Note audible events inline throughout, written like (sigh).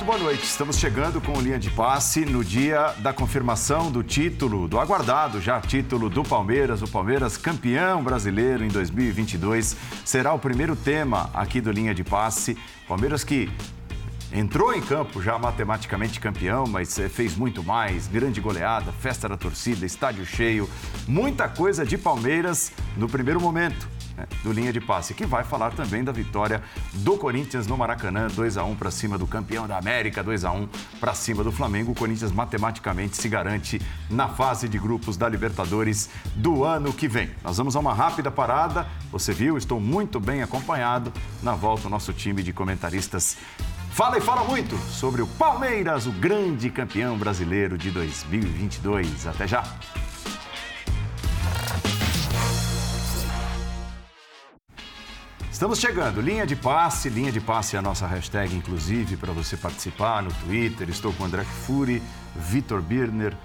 Muito boa noite. Estamos chegando com o linha de passe no dia da confirmação do título, do aguardado já título do Palmeiras. O Palmeiras campeão brasileiro em 2022 será o primeiro tema aqui do linha de passe. Palmeiras que entrou em campo já matematicamente campeão, mas eh, fez muito mais. Grande goleada, festa da torcida, estádio cheio, muita coisa de Palmeiras no primeiro momento né, do linha de passe, que vai falar também da vitória do Corinthians no Maracanã, 2 a 1 para cima do campeão da América, 2 a 1 para cima do Flamengo. O Corinthians matematicamente se garante na fase de grupos da Libertadores do ano que vem. Nós vamos a uma rápida parada. Você viu, estou muito bem acompanhado. Na volta, o nosso time de comentaristas fala e fala muito sobre o Palmeiras, o grande campeão brasileiro de 2022. Até já! Estamos chegando. Linha de passe, linha de passe é a nossa hashtag, inclusive, para você participar no Twitter. Estou com André Fury, Vitor Birner,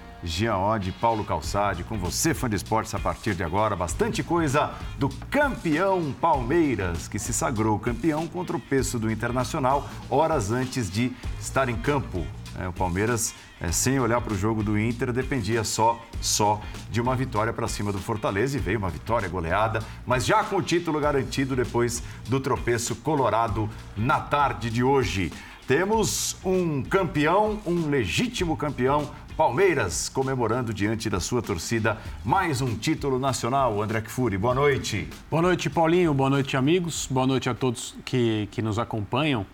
Oddi, Paulo Calçade, com você, fã de esportes, a partir de agora. Bastante coisa do campeão Palmeiras, que se sagrou campeão contra o peso do Internacional, horas antes de estar em campo. É, o Palmeiras é, sem olhar para o jogo do Inter, dependia só, só de uma vitória para cima do Fortaleza e veio uma vitória goleada, mas já com o título garantido depois do tropeço colorado na tarde de hoje. Temos um campeão, um legítimo campeão, Palmeiras, comemorando diante da sua torcida mais um título nacional. André Kfouri, boa noite. Boa noite, Paulinho. Boa noite, amigos. Boa noite a todos que, que nos acompanham.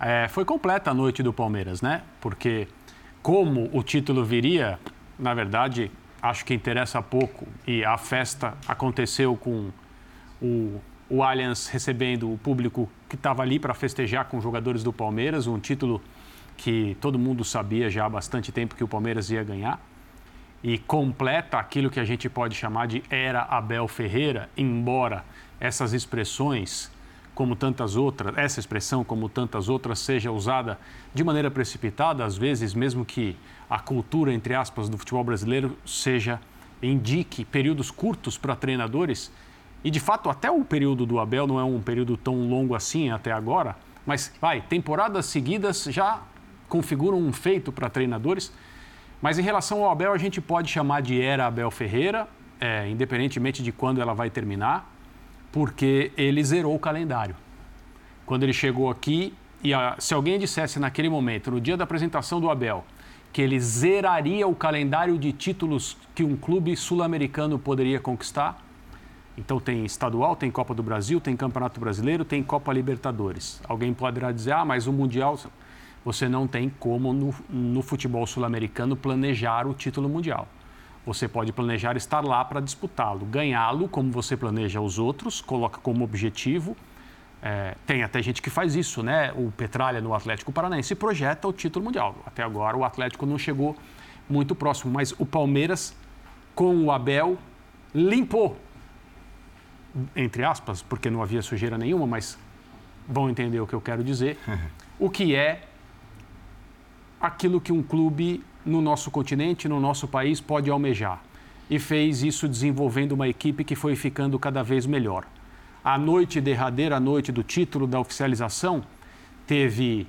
É, foi completa a noite do Palmeiras, né? Porque como o título viria, na verdade, acho que interessa pouco. E a festa aconteceu com o, o Allianz recebendo o público que estava ali para festejar com os jogadores do Palmeiras, um título que todo mundo sabia já há bastante tempo que o Palmeiras ia ganhar. E completa aquilo que a gente pode chamar de era Abel Ferreira, embora essas expressões como tantas outras, essa expressão, como tantas outras, seja usada de maneira precipitada, às vezes, mesmo que a cultura, entre aspas, do futebol brasileiro seja, indique períodos curtos para treinadores, e de fato, até o período do Abel não é um período tão longo assim até agora, mas vai, temporadas seguidas já configuram um feito para treinadores. Mas em relação ao Abel, a gente pode chamar de era Abel Ferreira, é, independentemente de quando ela vai terminar porque ele zerou o calendário. Quando ele chegou aqui, e a, se alguém dissesse naquele momento, no dia da apresentação do Abel, que ele zeraria o calendário de títulos que um clube sul-americano poderia conquistar, então tem estadual, tem Copa do Brasil, tem Campeonato Brasileiro, tem Copa Libertadores. Alguém poderá dizer, ah, mas o Mundial, você não tem como no, no futebol sul-americano planejar o título mundial. Você pode planejar estar lá para disputá-lo, ganhá-lo como você planeja os outros, coloca como objetivo. É, tem até gente que faz isso, né? O Petralha no Atlético Paranaense projeta o título mundial. Até agora o Atlético não chegou muito próximo, mas o Palmeiras, com o Abel, limpou, entre aspas, porque não havia sujeira nenhuma, mas vão entender o que eu quero dizer, (laughs) o que é aquilo que um clube no nosso continente, no nosso país, pode almejar. E fez isso desenvolvendo uma equipe que foi ficando cada vez melhor. A noite derradeira, a noite do título da oficialização, teve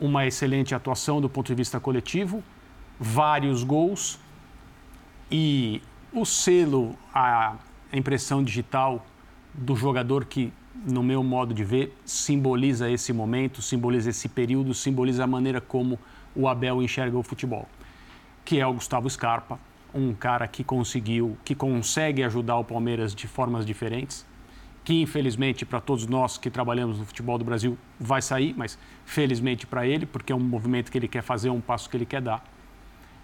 uma excelente atuação do ponto de vista coletivo, vários gols e o selo, a impressão digital do jogador que, no meu modo de ver, simboliza esse momento, simboliza esse período, simboliza a maneira como o Abel enxerga o futebol, que é o Gustavo Scarpa, um cara que conseguiu, que consegue ajudar o Palmeiras de formas diferentes, que infelizmente para todos nós que trabalhamos no futebol do Brasil vai sair, mas felizmente para ele, porque é um movimento que ele quer fazer, um passo que ele quer dar.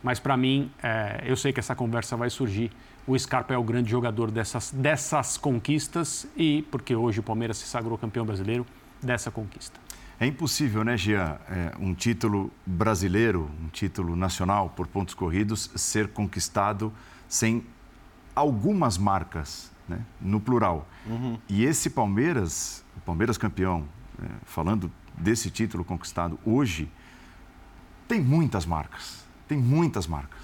Mas para mim, é, eu sei que essa conversa vai surgir. O Scarpa é o grande jogador dessas, dessas conquistas e porque hoje o Palmeiras se sagrou campeão brasileiro dessa conquista. É impossível, né, Gia, é, um título brasileiro, um título nacional por pontos corridos, ser conquistado sem algumas marcas, né, no plural. Uhum. E esse Palmeiras, o Palmeiras campeão, é, falando desse título conquistado hoje, tem muitas marcas. Tem muitas marcas.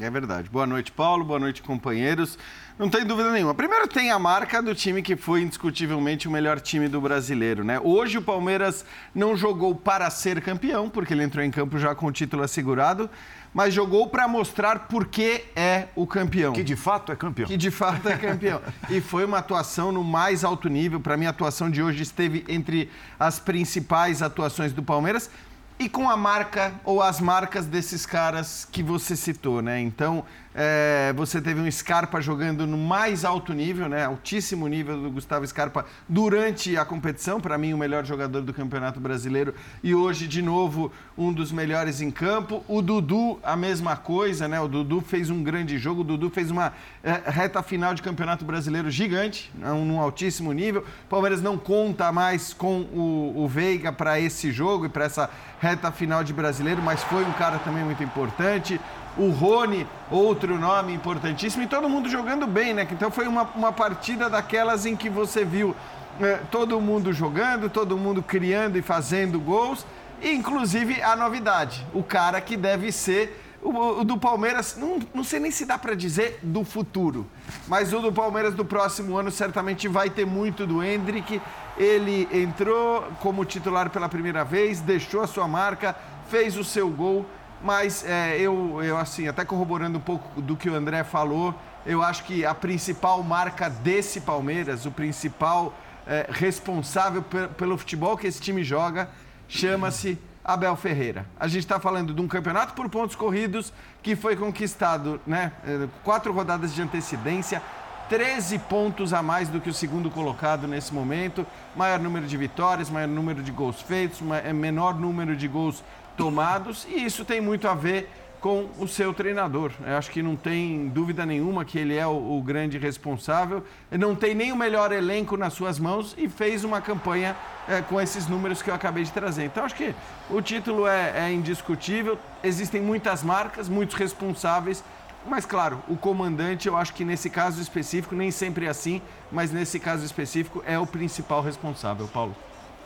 É verdade. Boa noite, Paulo. Boa noite, companheiros. Não tem dúvida nenhuma. Primeiro tem a marca do time que foi indiscutivelmente o melhor time do brasileiro, né? Hoje o Palmeiras não jogou para ser campeão, porque ele entrou em campo já com o título assegurado, mas jogou para mostrar por que é o campeão. Que de fato é campeão. Que de fato é campeão. (laughs) e foi uma atuação no mais alto nível. Para mim, a atuação de hoje esteve entre as principais atuações do Palmeiras e com a marca ou as marcas desses caras que você citou, né? Então, é, você teve um Scarpa jogando no mais alto nível, né? Altíssimo nível do Gustavo Scarpa durante a competição, para mim o melhor jogador do Campeonato Brasileiro e hoje de novo um dos melhores em campo. O Dudu a mesma coisa, né? O Dudu fez um grande jogo, o Dudu fez uma é, reta final de Campeonato Brasileiro gigante, né? num altíssimo nível. O Palmeiras não conta mais com o, o Veiga para esse jogo e para essa reta final de Brasileiro, mas foi um cara também muito importante o Rony, outro nome importantíssimo, e todo mundo jogando bem, né? Então foi uma, uma partida daquelas em que você viu é, todo mundo jogando, todo mundo criando e fazendo gols, inclusive a novidade, o cara que deve ser o, o do Palmeiras, não, não sei nem se dá para dizer do futuro, mas o do Palmeiras do próximo ano certamente vai ter muito do Hendrick. Ele entrou como titular pela primeira vez, deixou a sua marca, fez o seu gol mas é, eu, eu, assim, até corroborando um pouco do que o André falou, eu acho que a principal marca desse Palmeiras, o principal é, responsável pelo futebol que esse time joga, chama-se Abel Ferreira. A gente está falando de um campeonato por pontos corridos que foi conquistado, né? É, quatro rodadas de antecedência, 13 pontos a mais do que o segundo colocado nesse momento, maior número de vitórias, maior número de gols feitos, é, menor número de gols tomados e isso tem muito a ver com o seu treinador. Eu acho que não tem dúvida nenhuma que ele é o, o, grande responsável. Não tem nem o melhor elenco nas suas mãos e fez uma campanha é, com esses números que eu acabei de trazer. Então acho que o título é, é indiscutível. Existem muitas marcas, muitos responsáveis. Mas, claro, o comandante, eu acho que nesse caso específico, nem sempre é assim, mas nesse caso específico é o principal responsável, Paulo.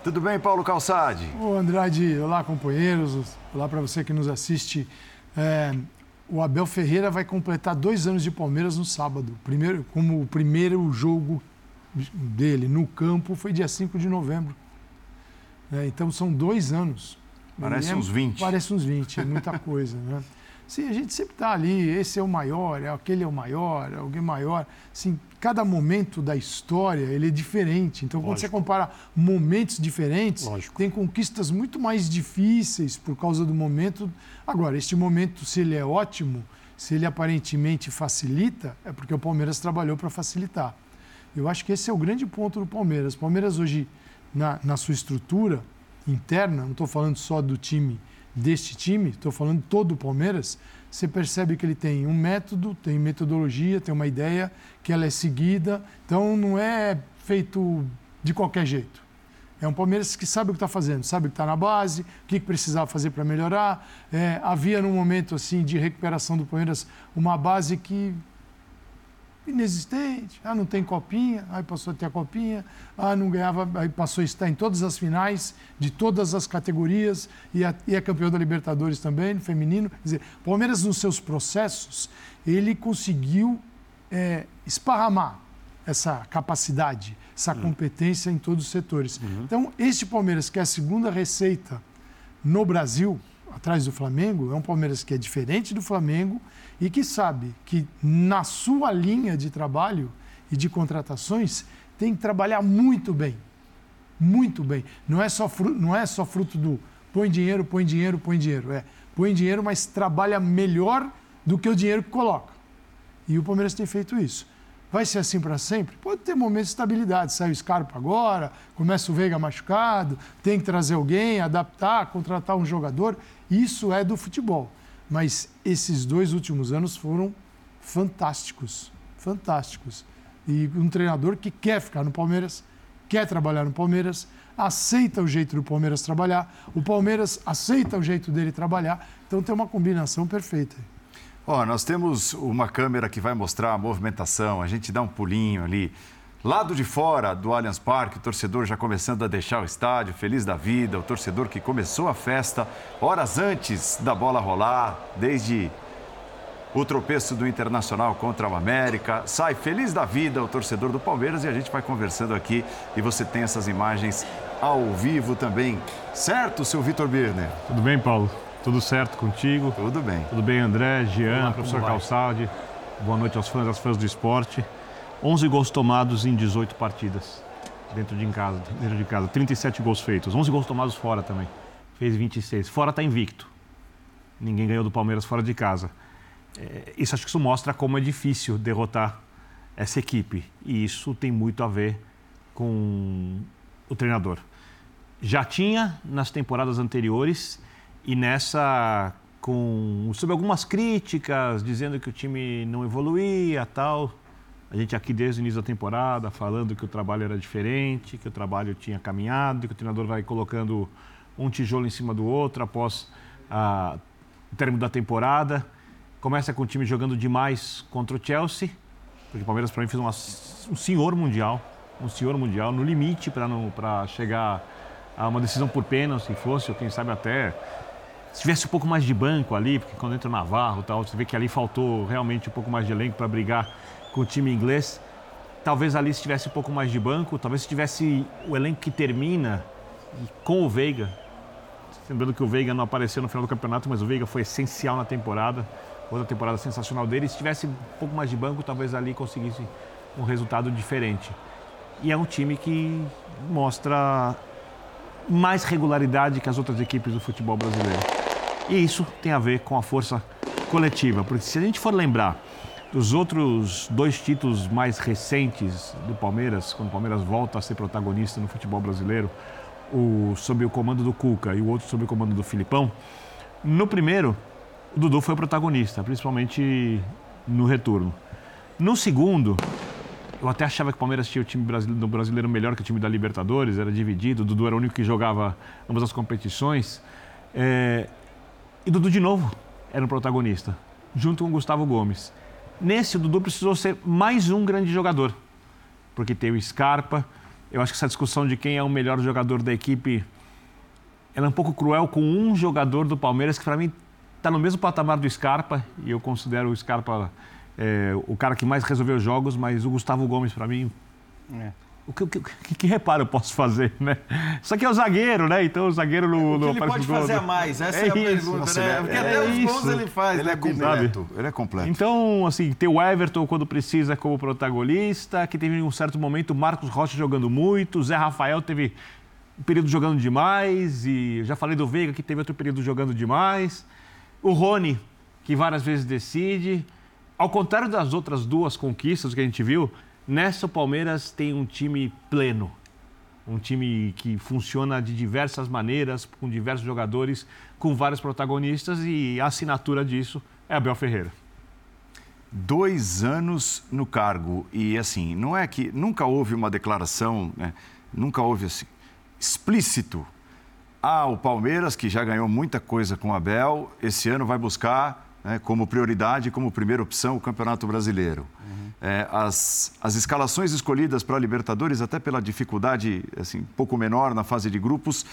Tudo bem, Paulo Calçade? Ô, Andrade, olá, companheiros. Olá para você que nos assiste. É, o Abel Ferreira vai completar dois anos de Palmeiras no sábado. Primeiro, como o primeiro jogo dele no campo foi dia 5 de novembro. É, então são dois anos. Parece é, uns 20. Parece uns 20, é muita (laughs) coisa, né? Sim, a gente sempre está ali, esse é o maior, é aquele é o maior, é alguém maior. Sim, cada momento da história ele é diferente. Então, Lógico. quando você compara momentos diferentes, Lógico. tem conquistas muito mais difíceis por causa do momento. Agora, este momento, se ele é ótimo, se ele aparentemente facilita, é porque o Palmeiras trabalhou para facilitar. Eu acho que esse é o grande ponto do Palmeiras. O Palmeiras hoje, na, na sua estrutura interna, não estou falando só do time deste time, estou falando todo o Palmeiras, você percebe que ele tem um método, tem metodologia, tem uma ideia, que ela é seguida. Então não é feito de qualquer jeito. É um Palmeiras que sabe o que está fazendo, sabe o que está na base, o que precisava fazer para melhorar. É, havia num momento assim de recuperação do Palmeiras uma base que inexistente. Ah, não tem copinha, aí passou a ter a copinha. Ah, não ganhava, aí passou a estar em todas as finais de todas as categorias e, a, e é campeão da Libertadores também, no feminino. Quer dizer, Palmeiras nos seus processos, ele conseguiu é, esparramar essa capacidade, essa uhum. competência em todos os setores. Uhum. Então, este Palmeiras, que é a segunda receita no Brasil, atrás do Flamengo, é um Palmeiras que é diferente do Flamengo e que sabe que na sua linha de trabalho e de contratações tem que trabalhar muito bem. Muito bem. Não é só fruto, não é só fruto do põe dinheiro, põe dinheiro, põe dinheiro. É, põe dinheiro, mas trabalha melhor do que o dinheiro que coloca. E o Palmeiras tem feito isso. Vai ser assim para sempre? Pode ter momentos de estabilidade. Sai o Scarpa agora, começa o Veiga machucado, tem que trazer alguém, adaptar, contratar um jogador. Isso é do futebol. Mas esses dois últimos anos foram fantásticos, fantásticos. E um treinador que quer ficar no Palmeiras, quer trabalhar no Palmeiras, aceita o jeito do Palmeiras trabalhar, o Palmeiras aceita o jeito dele trabalhar. Então tem uma combinação perfeita. Ó, nós temos uma câmera que vai mostrar a movimentação, a gente dá um pulinho ali Lado de fora do Allianz Parque, o torcedor já começando a deixar o estádio, feliz da vida, o torcedor que começou a festa horas antes da bola rolar, desde o tropeço do Internacional contra o América. Sai feliz da vida o torcedor do Palmeiras e a gente vai conversando aqui e você tem essas imagens ao vivo também. Certo, seu Vitor Birner? Tudo bem, Paulo? Tudo certo contigo? Tudo bem. Tudo bem, André, Jean, Olá, professor Calçade. Boa noite aos fãs, às fãs do esporte. 11 gols tomados em 18 partidas dentro de casa, dentro de casa, 37 gols feitos, 11 gols tomados fora também. Fez 26. Fora está invicto. Ninguém ganhou do Palmeiras fora de casa. É, isso acho que isso mostra como é difícil derrotar essa equipe e isso tem muito a ver com o treinador. Já tinha nas temporadas anteriores e nessa com sob algumas críticas dizendo que o time não evoluía, tal. A gente aqui desde o início da temporada falando que o trabalho era diferente, que o trabalho tinha caminhado, que o treinador vai colocando um tijolo em cima do outro após a, o término da temporada. Começa com o time jogando demais contra o Chelsea, porque o Palmeiras para mim fez uma, um senhor mundial, um senhor mundial, no limite para chegar a uma decisão por pênalti, se fosse, ou quem sabe até se tivesse um pouco mais de banco ali, porque quando entra o Navarro tal, você vê que ali faltou realmente um pouco mais de elenco para brigar com o time inglês. Talvez ali se tivesse um pouco mais de banco, talvez se tivesse o elenco que termina com o Veiga. Lembrando que o Veiga não apareceu no final do campeonato, mas o Veiga foi essencial na temporada. Outra temporada sensacional dele. Se tivesse um pouco mais de banco, talvez ali conseguisse um resultado diferente. E é um time que mostra mais regularidade que as outras equipes do futebol brasileiro. E isso tem a ver com a força coletiva, porque se a gente for lembrar dos outros dois títulos mais recentes do Palmeiras, quando o Palmeiras volta a ser protagonista no futebol brasileiro, o sob o comando do Cuca e o outro sob o comando do Filipão, no primeiro, o Dudu foi o protagonista, principalmente no retorno. No segundo, eu até achava que o Palmeiras tinha o time brasileiro, do brasileiro melhor que o time da Libertadores, era dividido, o Dudu era o único que jogava ambas as competições. É... E Dudu, de novo, era o protagonista, junto com o Gustavo Gomes. Nesse, o Dudu precisou ser mais um grande jogador, porque tem o Scarpa. Eu acho que essa discussão de quem é o melhor jogador da equipe ela é um pouco cruel com um jogador do Palmeiras que, para mim, está no mesmo patamar do Scarpa, e eu considero o Scarpa é, o cara que mais resolveu jogos, mas o Gustavo Gomes, para mim. É. O que, que, que, que, reparo eu posso fazer, né? Isso aqui é o zagueiro, né? Então o zagueiro no. O que ele pode fazer a mais? Essa é, é a isso. pergunta, Nossa, né? É, Porque é até os gols ele faz. Ele é né, completo. Ele é completo. Então, assim, ter o Everton quando precisa como protagonista, que teve em um certo momento o Marcos Rocha jogando muito, o Zé Rafael teve um período jogando demais, e já falei do Veiga que teve outro período jogando demais. O Rony, que várias vezes decide. Ao contrário das outras duas conquistas que a gente viu, nessa o Palmeiras tem um time pleno. Um time que funciona de diversas maneiras, com diversos jogadores, com vários protagonistas e a assinatura disso é Abel Ferreira. Dois anos no cargo e assim, não é que nunca houve uma declaração, né? nunca houve assim, explícito. Ah, o Palmeiras, que já ganhou muita coisa com o Abel, esse ano vai buscar né, como prioridade, como primeira opção, o Campeonato Brasileiro. Uhum. É, as, as escalações escolhidas para a Libertadores, até pela dificuldade assim, pouco menor na fase de grupos,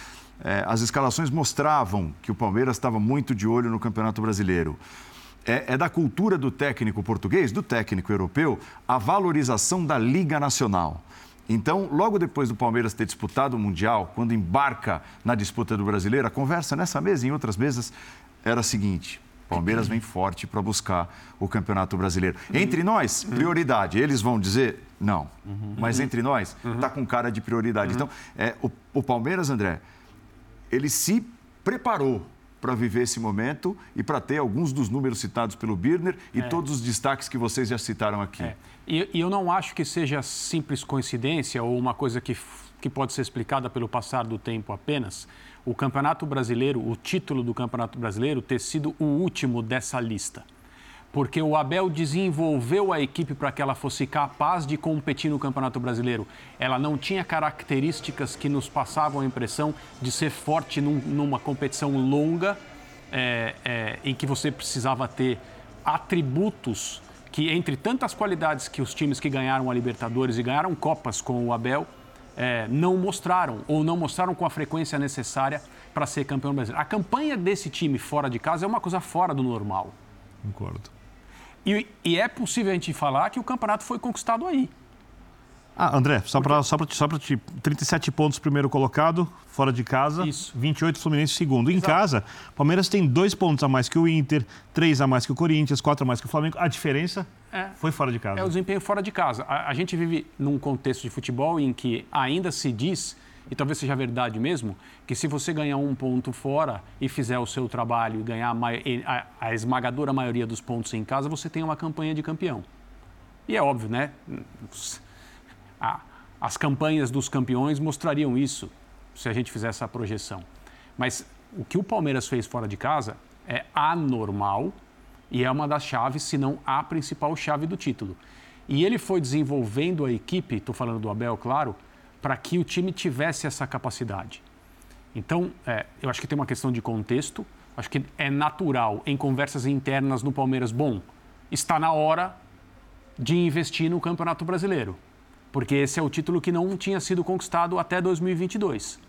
é, as escalações mostravam que o Palmeiras estava muito de olho no Campeonato Brasileiro. É, é, da cultura do técnico português, do técnico europeu, a valorização da Liga Nacional. Então, logo depois do Palmeiras ter disputado o Mundial, quando embarca na disputa do Brasileiro, a conversa nessa mesa e em outras mesas era a seguinte: Palmeiras vem forte para buscar o Campeonato Brasileiro. Entre nós, prioridade. Eles vão dizer não. Mas entre nós, está com cara de prioridade. Então, é, o, o Palmeiras, André, ele se preparou para viver esse momento e para ter alguns dos números citados pelo Birner e é. todos os destaques que vocês já citaram aqui. É. E, e, eu não acho que seja simples coincidência ou uma coisa que, que pode ser explicada pelo passar do tempo apenas o Campeonato Brasileiro, o título do Campeonato Brasileiro ter sido o último dessa lista. Porque o Abel desenvolveu a equipe para que ela fosse capaz de competir no Campeonato Brasileiro. Ela não tinha características que nos passavam a impressão de ser forte num, numa competição longa, é, é, em que você precisava ter atributos que entre tantas qualidades que os times que ganharam a Libertadores e ganharam Copas com o Abel, é, não mostraram ou não mostraram com a frequência necessária para ser campeão brasileiro. A campanha desse time fora de casa é uma coisa fora do normal. Concordo. E, e é possível a gente falar que o campeonato foi conquistado aí. Ah, André, só para só pra, só pra te. 37 pontos primeiro colocado, fora de casa. Isso. 28 Fluminense segundo. Em casa, Palmeiras tem dois pontos a mais que o Inter, três a mais que o Corinthians, quatro a mais que o Flamengo. A diferença É. foi fora de casa. É o desempenho fora de casa. A, a gente vive num contexto de futebol em que ainda se diz, e talvez seja verdade mesmo, que se você ganhar um ponto fora e fizer o seu trabalho e ganhar a esmagadora maioria dos pontos em casa, você tem uma campanha de campeão. E é óbvio, né? As campanhas dos campeões mostrariam isso, se a gente fizer essa projeção. Mas o que o Palmeiras fez fora de casa é anormal e é uma das chaves, se não a principal chave do título. E ele foi desenvolvendo a equipe, estou falando do Abel, claro, para que o time tivesse essa capacidade. Então, é, eu acho que tem uma questão de contexto. Acho que é natural em conversas internas no Palmeiras. Bom, está na hora de investir no Campeonato Brasileiro, porque esse é o título que não tinha sido conquistado até 2022.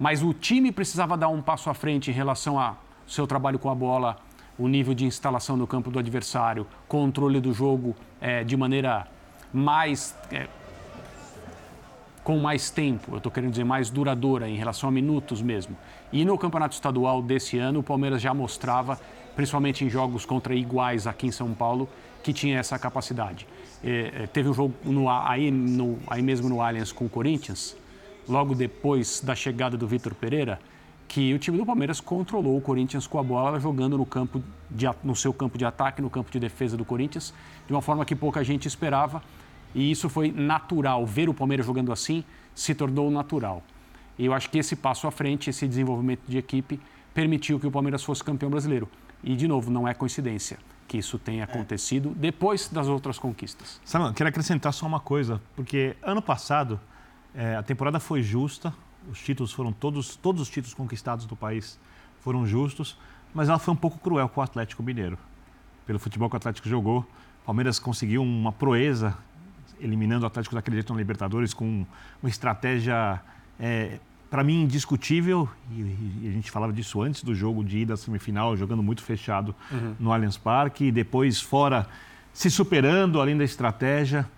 Mas o time precisava dar um passo à frente em relação ao seu trabalho com a bola, o nível de instalação no campo do adversário, controle do jogo eh, de maneira mais. eh, com mais tempo, eu estou querendo dizer mais duradoura em relação a minutos mesmo. E no campeonato estadual desse ano, o Palmeiras já mostrava, principalmente em jogos contra iguais aqui em São Paulo, que tinha essa capacidade. Eh, eh, teve um jogo no- aí, no- aí mesmo no Allianz com o Corinthians, logo depois da chegada do Vitor Pereira, que o time do Palmeiras controlou o Corinthians com a bola jogando no, campo de no seu campo de ataque, no campo de defesa do Corinthians, de uma forma que pouca gente esperava. E isso foi natural. Ver o Palmeiras jogando assim se tornou natural. E eu acho que esse passo à frente, esse desenvolvimento de equipe, permitiu que o Palmeiras fosse campeão brasileiro. E, de novo, não é coincidência que isso tenha acontecido depois das outras conquistas. Sabe, eu quero acrescentar só uma coisa, porque ano passado eh, a temporada foi justa, os títulos foram todos, todos os títulos conquistados do país foram justos, mas ela foi um pouco cruel com o Atlético Mineiro. Pelo futebol que o Atlético jogou, o Palmeiras conseguiu uma proeza eliminando o Atlético daquele jeito na Libertadores com uma estratégia, para mim, indiscutível. E, a gente falava disso antes do jogo de ida à semifinal, jogando muito fechado no Allianz Parque, e depois fora se superando além da estratégia.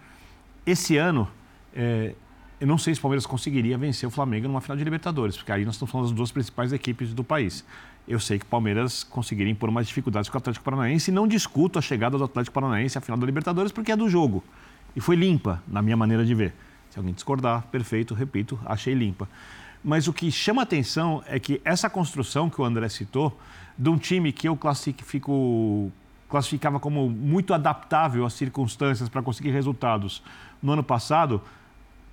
Esse ano, é, eu não sei se o Palmeiras conseguiria vencer o Flamengo numa final de Libertadores, porque aí nós estamos falando das duas principais equipes do país. Eu sei que o Palmeiras conseguiria impor mais dificuldades com o Atlético Paranaense e não discuto a chegada do Atlético Paranaense à final da Libertadores, porque é do jogo. E foi limpa, na minha maneira de ver. Se alguém discordar, perfeito, repito, achei limpa. Mas o que chama atenção é que essa construção que o André citou, de um time que eu classifico, classificava como muito adaptável às circunstâncias para conseguir resultados no ano passado,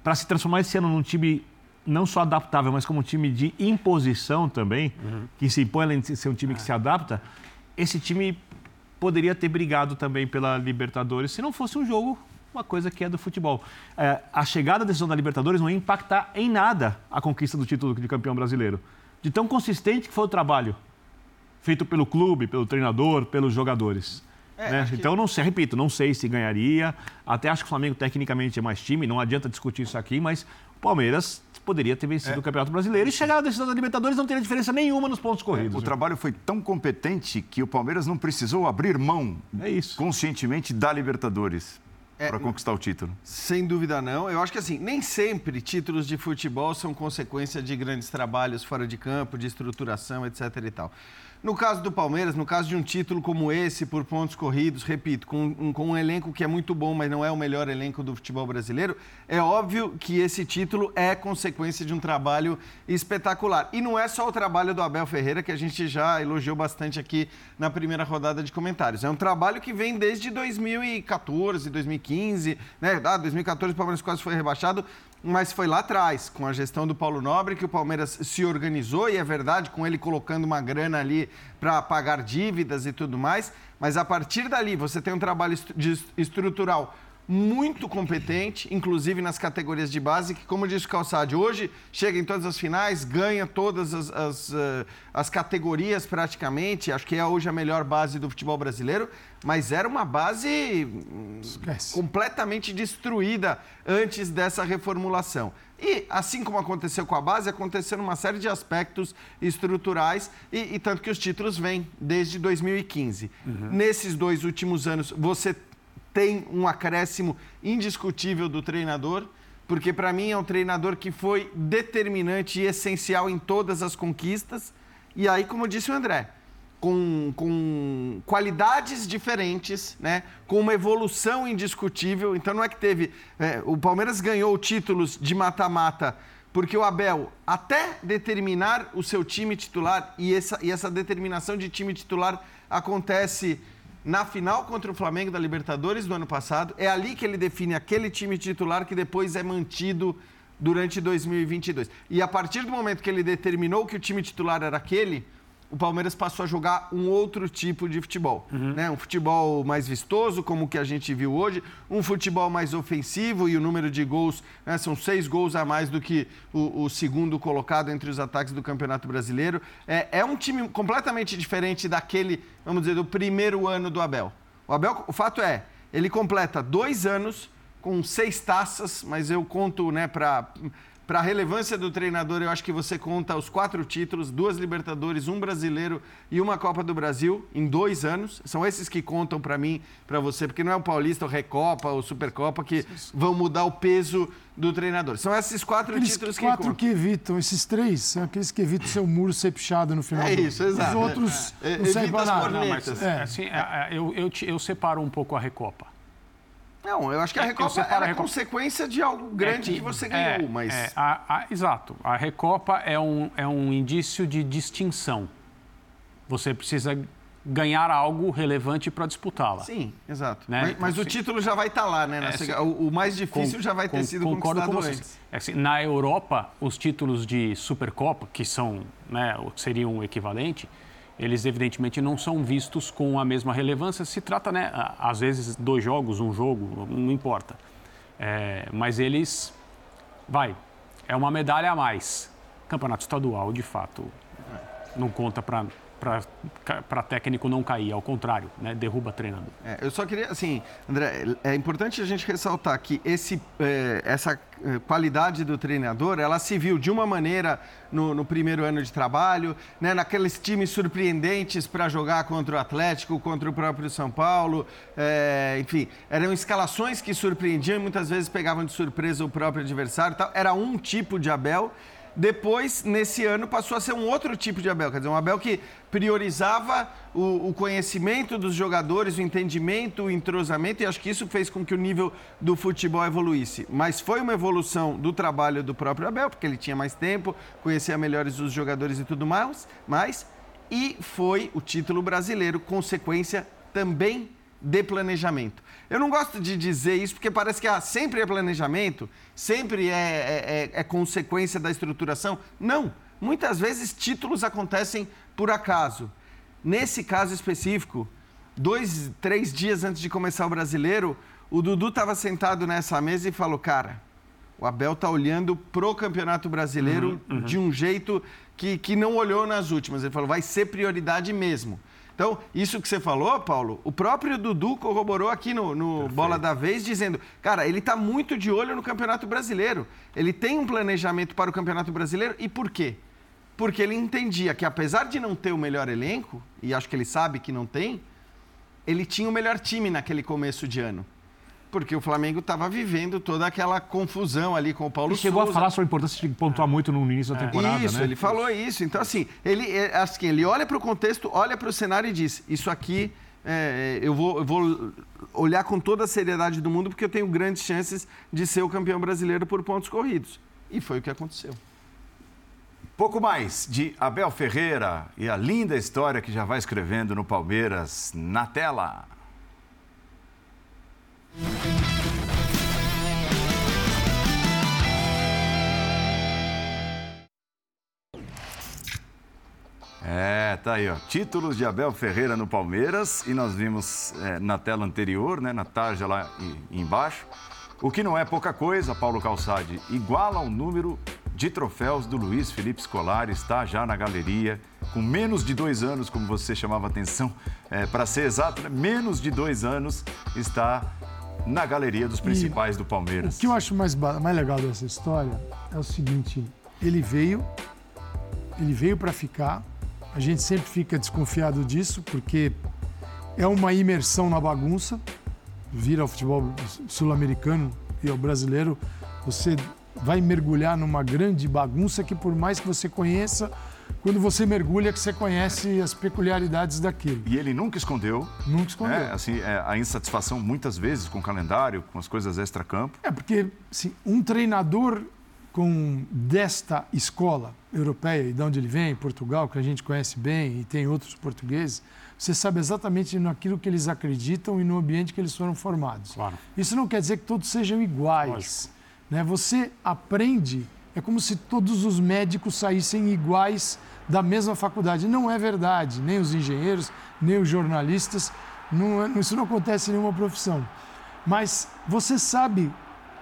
para se transformar esse ano num time não só adaptável, mas como um time de imposição também, que se impõe além de ser um time que se adapta, esse time poderia ter brigado também pela Libertadores se não fosse um jogo, uma coisa que é do futebol. É, a chegada da decisão da Libertadores não ia impactar em nada a conquista do título de campeão brasileiro. De tão consistente que foi o trabalho feito pelo clube, pelo treinador, pelos jogadores. É, né? que- Então, não sei, repito, não sei se ganharia. Até acho que o Flamengo tecnicamente é mais time, não adianta discutir isso aqui, mas o Palmeiras poderia ter vencido o Campeonato Brasileiro e chegar à decisão da Libertadores não teria diferença nenhuma nos pontos corridos. O viu? trabalho foi tão competente que o Palmeiras não precisou abrir mão É isso. conscientemente da Libertadores É, para conquistar o título. Sem dúvida não. Eu acho que assim, nem sempre títulos de futebol são consequência de grandes trabalhos fora de campo, de estruturação, etc e tal. No caso do Palmeiras, no caso de um título como esse, por pontos corridos, repito, com um, com um elenco que é muito bom, mas não é o melhor elenco do futebol brasileiro, é óbvio que esse título é consequência de um trabalho espetacular. E não é só o trabalho do Abel Ferreira, que a gente já elogiou bastante aqui na primeira rodada de comentários. É um trabalho que vem desde 2014, 2015, né? Ah, 2014 o Palmeiras quase foi rebaixado, mas foi lá atrás, com a gestão do Paulo Nobre, que o Palmeiras se organizou, e é verdade, com ele colocando uma grana ali para pagar dívidas e tudo mais. Mas a partir dali, você tem um trabalho estrutural muito competente, inclusive nas categorias de base, que, como disse o Calçade, hoje chega em todas as finais, ganha todas as, as, uh, as categorias praticamente. Acho que é hoje a melhor base do futebol brasileiro, mas era uma base Esquece. completamente destruída antes dessa reformulação. E, assim como aconteceu com a base, aconteceu numa série de aspectos estruturais, e, e tanto que os títulos vêm desde 2015. Uhum. Nesses dois últimos anos, você tem um acréscimo indiscutível do treinador, porque para mim é um treinador que foi determinante e essencial em todas as conquistas. E aí, como disse o André, com, com qualidades diferentes, né? com uma evolução indiscutível. Então não é que teve. É, o Palmeiras ganhou títulos de mata-mata porque o Abel, até determinar o seu time titular, e essa, e essa determinação de time titular acontece na final contra o Flamengo da Libertadores do ano passado. É ali que ele define aquele time titular que depois é mantido durante 2022. E a partir do momento que ele determinou que o time titular era aquele, o Palmeiras passou a jogar um outro tipo de futebol. Uhum. Né? Um futebol mais vistoso, como o que a gente viu hoje, um futebol mais ofensivo e o número de gols, né? são seis gols a mais do que o, o, segundo colocado entre os ataques do Campeonato Brasileiro. É, é, um time completamente diferente daquele, vamos dizer, do primeiro ano do Abel. O Abel, o fato é, ele completa dois anos com seis taças, mas eu conto né, para para a relevância do treinador, eu acho que você conta os quatro títulos, duas Libertadores, um brasileiro e uma Copa do Brasil em dois anos. São esses que contam para mim, para você, porque não é o Paulista, o Recopa, o Supercopa que vão mudar o peso do treinador. São esses quatro aqueles títulos que quatro que evitam, esses três, são aqueles que evitam seu muro ser pichado no final. É isso, exato. Os outros é, é, não servem para nada. Não, mas, é. assim, é, é, eu, eu, eu separo um pouco a Recopa. Não, eu acho que a é, Recopa era a Recopa... consequência de algo grande é que, que, você ganhou, é, mas... É, a, a, exato. A Recopa é um, é um indício de distinção. Você precisa ganhar algo relevante para disputá-la. Sim, exato. Né? Mas, mas então, o título já vai estar tá lá, né? É, o, o, mais difícil com, já vai ter com, sido conquistado com antes. É, assim, na Europa, os títulos de Supercopa, que são, né, seriam o equivalente, eles evidentemente não são vistos com a mesma relevância. Se trata, né, às vezes, dois jogos, um jogo, não importa. É, mas eles, vai, é uma medalha a mais. Campeonato estadual, de fato, não conta para para técnico não cair, ao contrário, né? derruba treinador. É, eu só queria, assim, André, é importante a gente ressaltar que esse, é, essa é, qualidade do treinador, ela se viu de uma maneira no, no primeiro ano de trabalho, né? naqueles times surpreendentes para jogar contra o Atlético, contra o próprio São Paulo, é, enfim, eram escalações que surpreendiam e muitas vezes pegavam de surpresa o próprio adversário. Tal. Era um tipo de Abel depois, nesse ano, passou a ser um outro tipo de Abel. Quer dizer, um Abel que priorizava o, o, conhecimento dos jogadores, o entendimento, o entrosamento, e acho que isso fez com que o nível do futebol evoluísse. Mas foi uma evolução do trabalho do próprio Abel, porque ele tinha mais tempo, conhecia melhores os jogadores e tudo mais, mais e foi o título brasileiro, consequência também de planejamento. Eu não gosto de dizer isso porque parece que ah, sempre é planejamento, sempre é, é, é, é consequência da estruturação. Não. Muitas vezes títulos acontecem por acaso. Nesse caso específico, dois, três dias antes de começar o brasileiro, o Dudu estava sentado nessa mesa e falou: Cara, o Abel está olhando pro Campeonato Brasileiro uhum, uhum. de um jeito que, que não olhou nas últimas. Ele falou: vai ser prioridade mesmo. Então, isso que você falou, Paulo, o próprio Dudu corroborou aqui no, no Bola da Vez, dizendo: cara, ele está muito de olho no Campeonato Brasileiro. Ele tem um planejamento para o Campeonato Brasileiro. E por quê? Porque ele entendia que, apesar de não ter o melhor elenco, e acho que ele sabe que não tem, ele tinha o melhor time naquele começo de ano porque o Flamengo estava vivendo toda aquela confusão ali com o Paulo ele chegou Souza. a falar sobre a importância de pontuar muito no início da é. temporada, isso, né? ele falou isso. Então, assim, ele, é, assim, ele olha para o contexto, olha para o cenário e diz, isso aqui é, eu, vou, eu vou olhar com toda a seriedade do mundo porque eu tenho grandes chances de ser o campeão brasileiro por pontos corridos. E foi o que aconteceu. Pouco mais de Abel Ferreira e a linda história que já vai escrevendo no Palmeiras na tela. É, tá aí, ó. Títulos de Abel Ferreira no Palmeiras e nós vimos é, na tela anterior, né, na tarja lá embaixo. O que não é pouca coisa, Paulo Calçade, iguala ao número de troféus do Luiz Felipe Scolari, está já na galeria, com menos de dois anos, como você chamava atenção, é, para ser exato, né? menos de dois anos está na galeria dos principais e do Palmeiras. O que eu acho mais, mais legal dessa história é o seguinte: ele veio, ele veio para ficar, a gente sempre fica desconfiado disso, porque é uma imersão na bagunça. Vir ao futebol sul-americano e ao brasileiro, você vai mergulhar numa grande bagunça que, por mais que você conheça, quando você mergulha, que você conhece as peculiaridades daquilo. E ele nunca escondeu. Nunca escondeu. Né? Assim, é, a insatisfação, muitas vezes, com o calendário, com as coisas extra-campo. É, porque assim, um treinador com desta escola europeia e de onde ele vem, Portugal, que a gente conhece bem, e tem outros portugueses, você sabe exatamente naquilo que eles acreditam e no ambiente que eles foram formados. Claro. Isso não quer dizer que todos sejam iguais. Né? Você aprende, é como se todos os médicos saíssem iguais da mesma faculdade. Não é verdade, nem os engenheiros, nem os jornalistas, não, é, isso não acontece em nenhuma profissão. Mas você sabe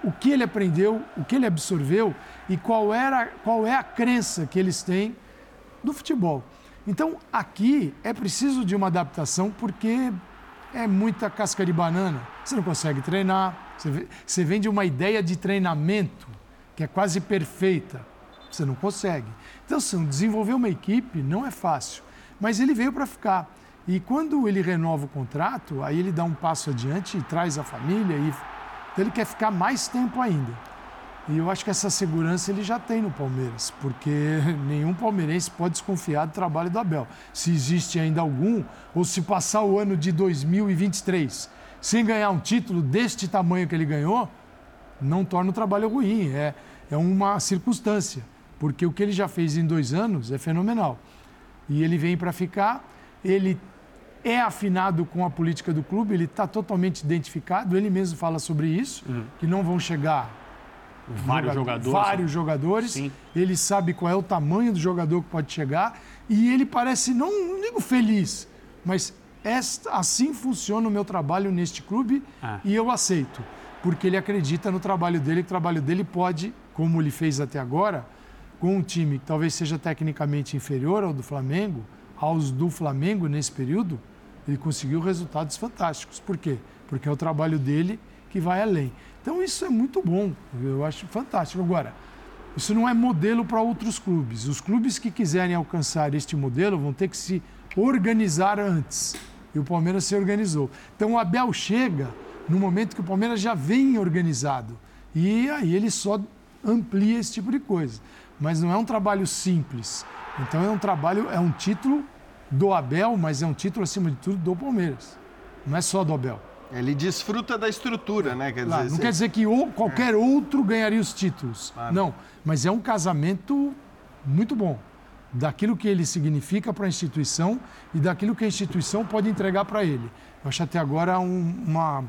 o que ele aprendeu, o que ele absorveu e qual, era, qual é a crença que eles têm do futebol. Então, aqui é preciso de uma adaptação porque é muita casca de banana. Você não consegue treinar, você vem de uma ideia de treinamento que é quase perfeita. Você não consegue. Então, assim, desenvolver uma equipe não é fácil. Mas ele veio para ficar. E quando ele renova o contrato, aí ele dá um passo adiante e traz a família e então ele quer ficar mais tempo ainda. E eu acho que essa segurança ele já tem no Palmeiras, porque (laughs) nenhum palmeirense pode desconfiar do trabalho do Abel. Se existe ainda algum, ou se passar o ano de 2023 sem ganhar um título deste tamanho que ele ganhou, não torna o trabalho ruim. É, é uma circunstância, porque o que ele já fez em dois anos é fenomenal. E ele vem para ficar, ele é afinado com a política do clube, ele está totalmente identificado, ele mesmo fala sobre isso, uhum. que não vão chegar vários jogadores. Vários jogadores. Sim. Ele sabe qual é o tamanho do jogador que pode chegar e ele parece, não, não digo feliz, mas esta, assim funciona o meu trabalho neste clube ah. e eu aceito, porque ele acredita no trabalho dele, que o trabalho dele pode, como ele fez até agora, com um time que talvez seja tecnicamente inferior ao do Flamengo, aos do Flamengo nesse período, ele conseguiu resultados fantásticos. Por quê? Porque é o trabalho dele que vai além. Então isso é muito bom, eu acho fantástico. Agora, isso não é modelo para outros clubes. Os clubes que quiserem alcançar este modelo vão ter que se organizar antes. E o Palmeiras se organizou. Então o Abel chega no momento que o Palmeiras já vem organizado. E aí ele só amplia esse tipo de coisa. Mas não é um trabalho simples. Então é um trabalho, é um título do Abel, mas é um título, acima de tudo, do Palmeiras. Não é só do Abel. Ele desfruta da estrutura, né? Quer dizer, não quer dizer que ou, qualquer é. outro ganharia os títulos. Claro. Não, mas é um casamento muito bom daquilo que ele significa para a instituição e daquilo que a instituição pode entregar para ele. Eu acho até agora um, uma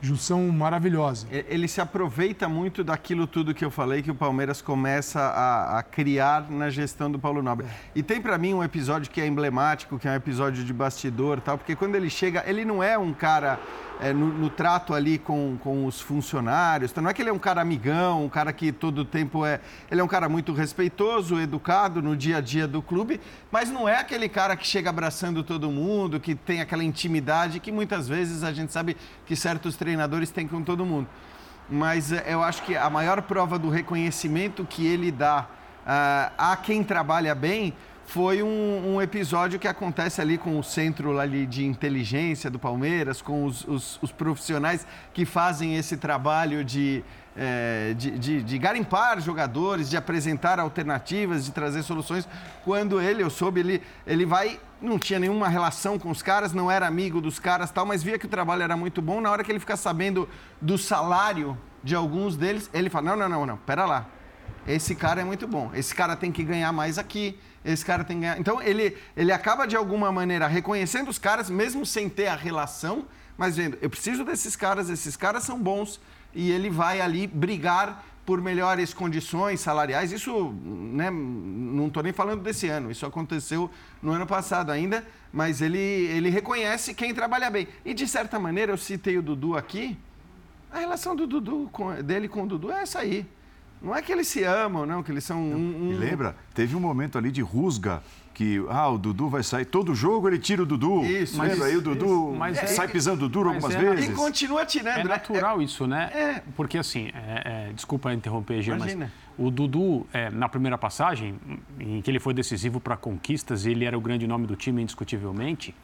junção maravilhosa. Ele se aproveita muito daquilo tudo que eu falei que o Palmeiras começa a, a criar na gestão do Paulo Nobre. É. E tem para mim um episódio que é emblemático, que é um episódio de bastidor, tal, porque quando ele chega, ele não é um cara é, no, no, trato ali com, com os funcionários. Então, não é que ele é um cara amigão, um cara que todo tempo é. Ele é um cara muito respeitoso, educado no dia a dia do clube, mas não é aquele cara que chega abraçando todo mundo, que tem aquela intimidade que muitas vezes a gente sabe que certos treinadores têm com todo mundo. Mas é, eu acho que a maior prova do reconhecimento que ele dá uh, a quem trabalha bem foi um, um, episódio que acontece ali com o centro ali de inteligência do Palmeiras, com os, os, os profissionais que fazem esse trabalho de, é, de, de, de, garimpar jogadores, de apresentar alternativas, de trazer soluções. Quando ele, eu soube, ele, ele vai. Não tinha nenhuma relação com os caras, não era amigo dos caras tal, mas via que o trabalho era muito bom. Na hora que ele fica sabendo do salário de alguns deles, ele fala: não, não, não, não, pera lá. Esse cara é muito bom. Esse cara tem que ganhar mais aqui esse cara tem que ganhar. Então ele, ele acaba de alguma maneira reconhecendo os caras, mesmo sem ter a relação, mas vendo, eu preciso desses caras, esses caras são bons, e ele vai ali brigar por melhores condições salariais. Isso, né, não estou nem falando desse ano, isso aconteceu no ano passado ainda, mas ele, ele reconhece quem trabalha bem. E de certa maneira, eu citei o Dudu aqui, a relação do Dudu com, dele com o Dudu é essa aí. Não é que eles se amam, não, que eles são um, um... E lembra, teve um momento ali de rusga que ah, o Dudu vai sair. Todo jogo ele tira o Dudu. Isso, mas isso, aí o Dudu mas sai é, pisando duro algumas é, vezes. E continua tirando. É né? natural é, isso, né? É. Porque assim, é, é desculpa interromper, Gê, mas o Dudu, na primeira passagem, em que ele foi decisivo para conquistas e ele era o grande nome do time indiscutivelmente,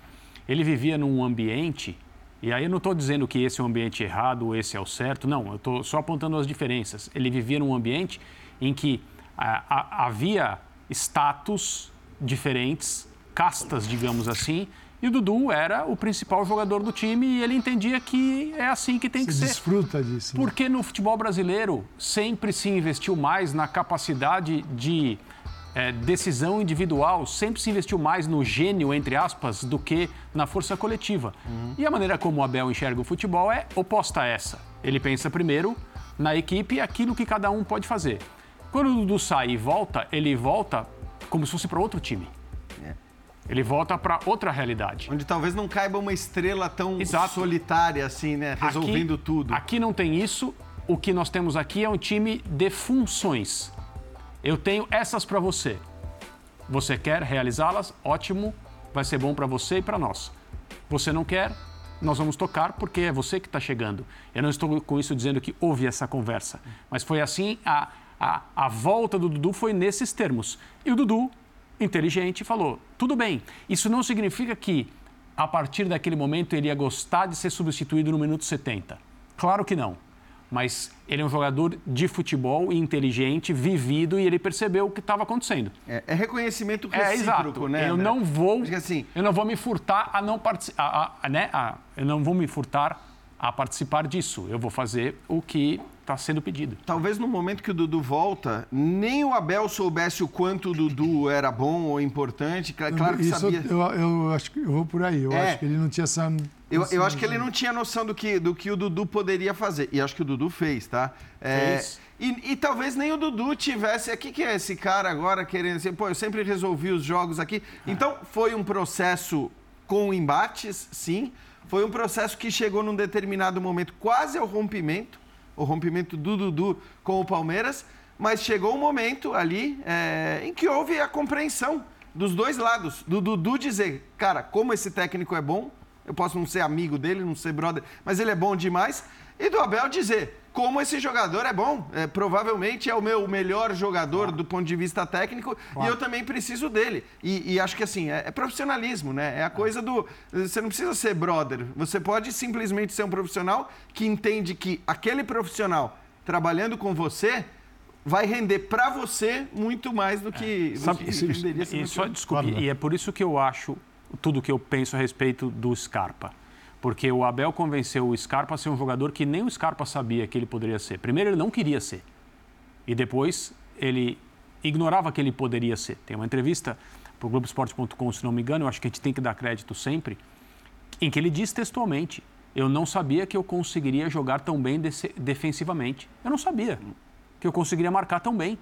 ele vivia num ambiente. E aí eu não estou dizendo que esse é o ambiente errado ou esse é o certo, não, eu estou só apontando as diferenças. Ele vivia num ambiente em que havia status diferentes, castas, digamos assim. E o Dudu era o principal jogador do time e ele entendia que é assim que tem Você que ser. desfruta disso. Né? Porque no futebol brasileiro sempre se investiu mais na capacidade de é, decisão individual, sempre se investiu mais no gênio, entre aspas, do que na força coletiva. Uhum. E a maneira como o Abel enxerga o futebol é oposta a essa. Ele pensa primeiro na equipe e aquilo que cada um pode fazer. Quando o Dudu sai e volta, ele volta como se fosse para outro time. É. Ele volta para outra realidade. Onde talvez não caiba uma estrela tão Exato. solitária assim, né? Resolvendo aqui, tudo. Aqui não tem isso. O que nós temos aqui é um time de funções. Eu tenho essas para você. Você quer realizá-las? Ótimo, vai ser bom para você e para nós. Você não quer? Nós vamos tocar porque é você que está chegando. Eu não estou com isso dizendo que houve essa conversa, mas foi assim a a, a volta do Dudu foi nesses termos. E o Dudu, inteligente, falou: tudo bem, isso não significa que a partir daquele momento ele ia gostar de ser substituído no minuto 70. Claro que não. Mas ele é um jogador de futebol inteligente, vivido, e ele percebeu o que estava acontecendo. É, é, reconhecimento recíproco, é, né? Eu não vou, assim... eu não vou me furtar a não participar, né? eu não vou me furtar a participar disso. Eu vou fazer o que está sendo pedido. Talvez no momento que o Dudu volta, nem o Abel soubesse o quanto o Dudu era bom ou importante. Claro que Isso sabia. Eu, eu acho que eu vou por aí. Eu é. acho que ele não tinha essa. Eu, eu acho que ele não tinha noção do que, do que o Dudu poderia fazer. E acho que o Dudu fez, tá? É, fez. E, e, talvez nem o Dudu tivesse. O que, que é esse cara agora querendo assim? Pô, eu sempre resolvi os jogos aqui. É. Então, foi um processo com embates, sim. Foi um processo que chegou num determinado momento quase ao rompimento o rompimento do Dudu com o Palmeiras, mas chegou um momento ali é, em que houve a compreensão dos dois lados. Do Dudu dizer, cara, como esse técnico é bom, eu posso não ser amigo dele, não ser brother, mas ele é bom demais. E do Abel dizer, como esse jogador é bom. É, provavelmente é o meu melhor jogador do ponto de vista técnico claro. e eu também preciso dele. E, e acho que assim, é, é, profissionalismo, né? É a coisa do. Você não precisa ser brother. Você pode simplesmente ser um profissional que entende que aquele profissional trabalhando com você vai render para você muito mais do que, é. Sabe, que renderia e, só, desculpe, e é por isso que eu acho tudo que eu penso a respeito do Scarpa porque o Abel convenceu o Scarpa a ser um jogador que nem o Scarpa sabia que ele poderia ser. Primeiro, ele não queria ser. E depois, ele ignorava que ele poderia ser. Tem uma entrevista para o Globoesporte.com, se não me engano, eu acho que a gente tem que dar crédito sempre, em que ele diz textualmente: Eu não sabia que eu conseguiria jogar tão bem defensivamente. Eu não sabia que eu conseguiria marcar tão bem.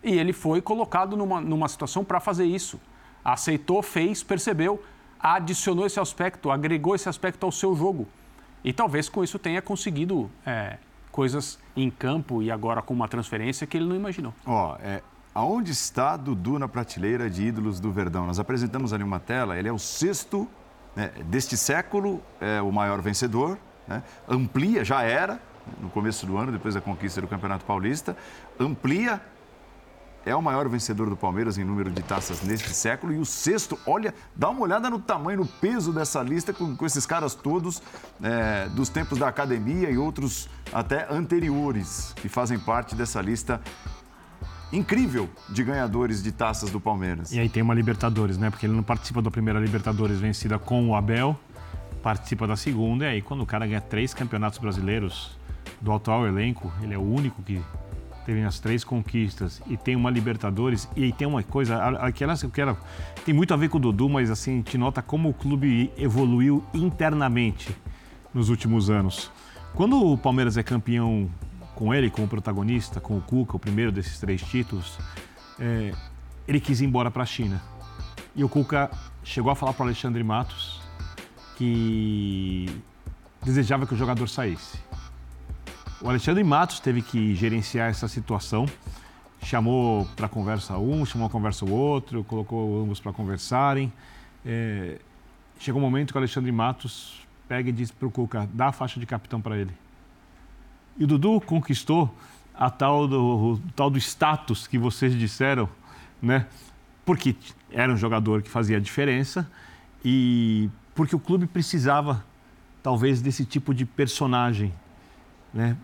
E ele foi colocado numa, numa situação para fazer isso. Aceitou, fez, percebeu adicionou esse aspecto, agregou esse aspecto ao seu jogo. E talvez com isso tenha conseguido é, coisas em campo e agora com uma transferência que ele não imaginou. Ó, oh, é, aonde está Dudu na prateleira de ídolos do Verdão? Nós apresentamos ali uma tela, ele é o sexto né, deste século, é o maior vencedor, né, amplia, já era, no começo do ano, depois da conquista do Campeonato Paulista, amplia é o maior vencedor do Palmeiras em número de taças neste século. E o sexto, olha, dá uma olhada no tamanho, no peso dessa lista com, com esses caras todos é, dos tempos da academia e outros até anteriores que fazem parte dessa lista incrível de ganhadores de taças do Palmeiras. E aí tem uma Libertadores, né? Porque ele não participa da primeira Libertadores vencida com o Abel, participa da segunda. E aí quando o cara ganha três campeonatos brasileiros do atual elenco, ele é o único que teve as três conquistas e tem uma Libertadores e tem uma coisa, aquela que era, tem muito a ver com o Dudu, mas assim, a gente nota como o clube evoluiu internamente nos últimos anos. Quando o Palmeiras é campeão com ele como protagonista, com o Cuca, o primeiro desses três títulos, é, ele quis ir embora para a China. E o Cuca chegou a falar para Alexandre Matos que desejava que o jogador saísse. O Alexandre Matos teve que gerenciar essa situação, chamou para conversa um, chamou a conversa o outro, colocou ambos para conversarem. É, chegou um momento que o Alexandre Matos pega e diz para o Cuca, dá a faixa de capitão para ele. E o Dudu conquistou a tal do, tal do status que vocês disseram, né? Porque era um jogador que fazia a diferença e porque o clube precisava, talvez, desse tipo de personagem, né?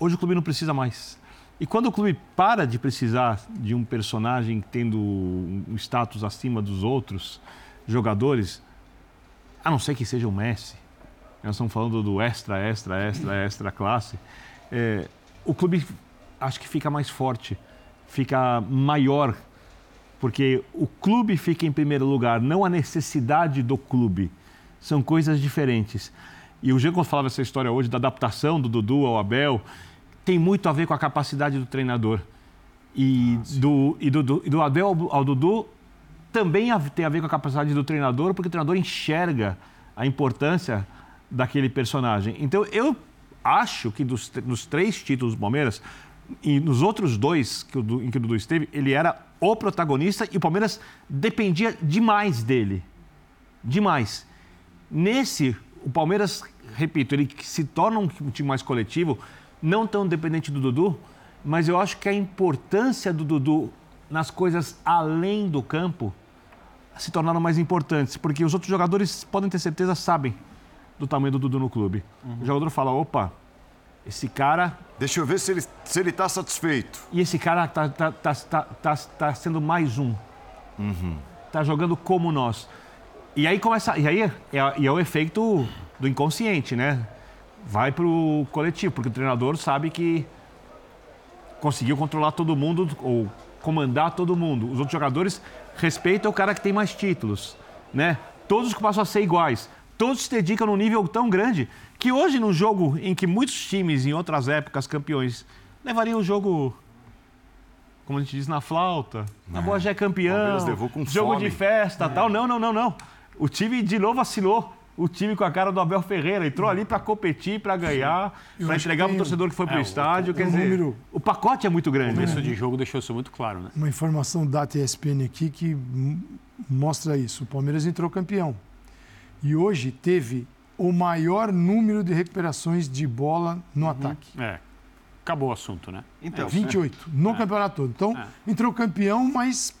Hoje o clube não precisa mais. E quando o clube para de precisar de um personagem tendo um status acima dos outros jogadores, a não ser que seja o Messi, nós estamos falando do extra, extra, extra, extra classe, é, o clube acho que fica mais forte, fica maior, porque o clube fica em primeiro lugar, não a necessidade do clube. São coisas diferentes. E o Diego falava essa história hoje da adaptação do Dudu ao Abel, tem muito a ver com a capacidade do treinador. E, do, e do, e do Abel ao, ao Dudu também tem a ver com a capacidade do treinador, porque o treinador enxerga a importância daquele personagem. Então, eu acho que dos, dos três títulos do Palmeiras, e nos outros dois que o, em que o Dudu esteve, ele era o protagonista e o Palmeiras dependia demais dele. Demais. Nesse, o Palmeiras, repito, ele se torna um time mais coletivo, não tão dependente do Dudu, mas eu acho que a importância do Dudu nas coisas além do campo se tornaram mais importantes, porque os outros jogadores podem ter certeza, sabem do tamanho do Dudu no clube. Uhum. O jogador fala: opa, esse cara. Deixa eu ver se ele se ele está satisfeito. E esse cara tá, tá, tá, tá, tá, tá sendo mais um. Uhum. Tá jogando como nós. E aí começa. E aí é, é, é o efeito do inconsciente, né? Vai pro coletivo, porque o treinador sabe que conseguiu controlar todo mundo ou comandar todo mundo. Os outros jogadores respeitam o cara que tem mais títulos, né? Todos que passam a ser iguais todos se dedicam num nível tão grande que hoje, num jogo em que muitos times, em outras épocas, campeões, levariam o jogo, como a gente diz, na flauta. Na boa já é campeão, jogo fome. de festa é. tal. Não, não, não, não. O time de novo assinou o time com a cara do Abel Ferreira. Entrou ali para competir, para ganhar, para entregar para o torcedor que foi para o estádio. Quer dizer, número... o pacote é muito grande. O começo de jogo deixou isso muito claro. Né? Uma informação da TSPN aqui que mostra isso. O Palmeiras entrou campeão e hoje teve o maior número de recuperações de bola no uhum. ataque. É. Acabou o assunto, né? Então, é, 28 é. no é. campeonato todo. Então, é. entrou campeão, mas.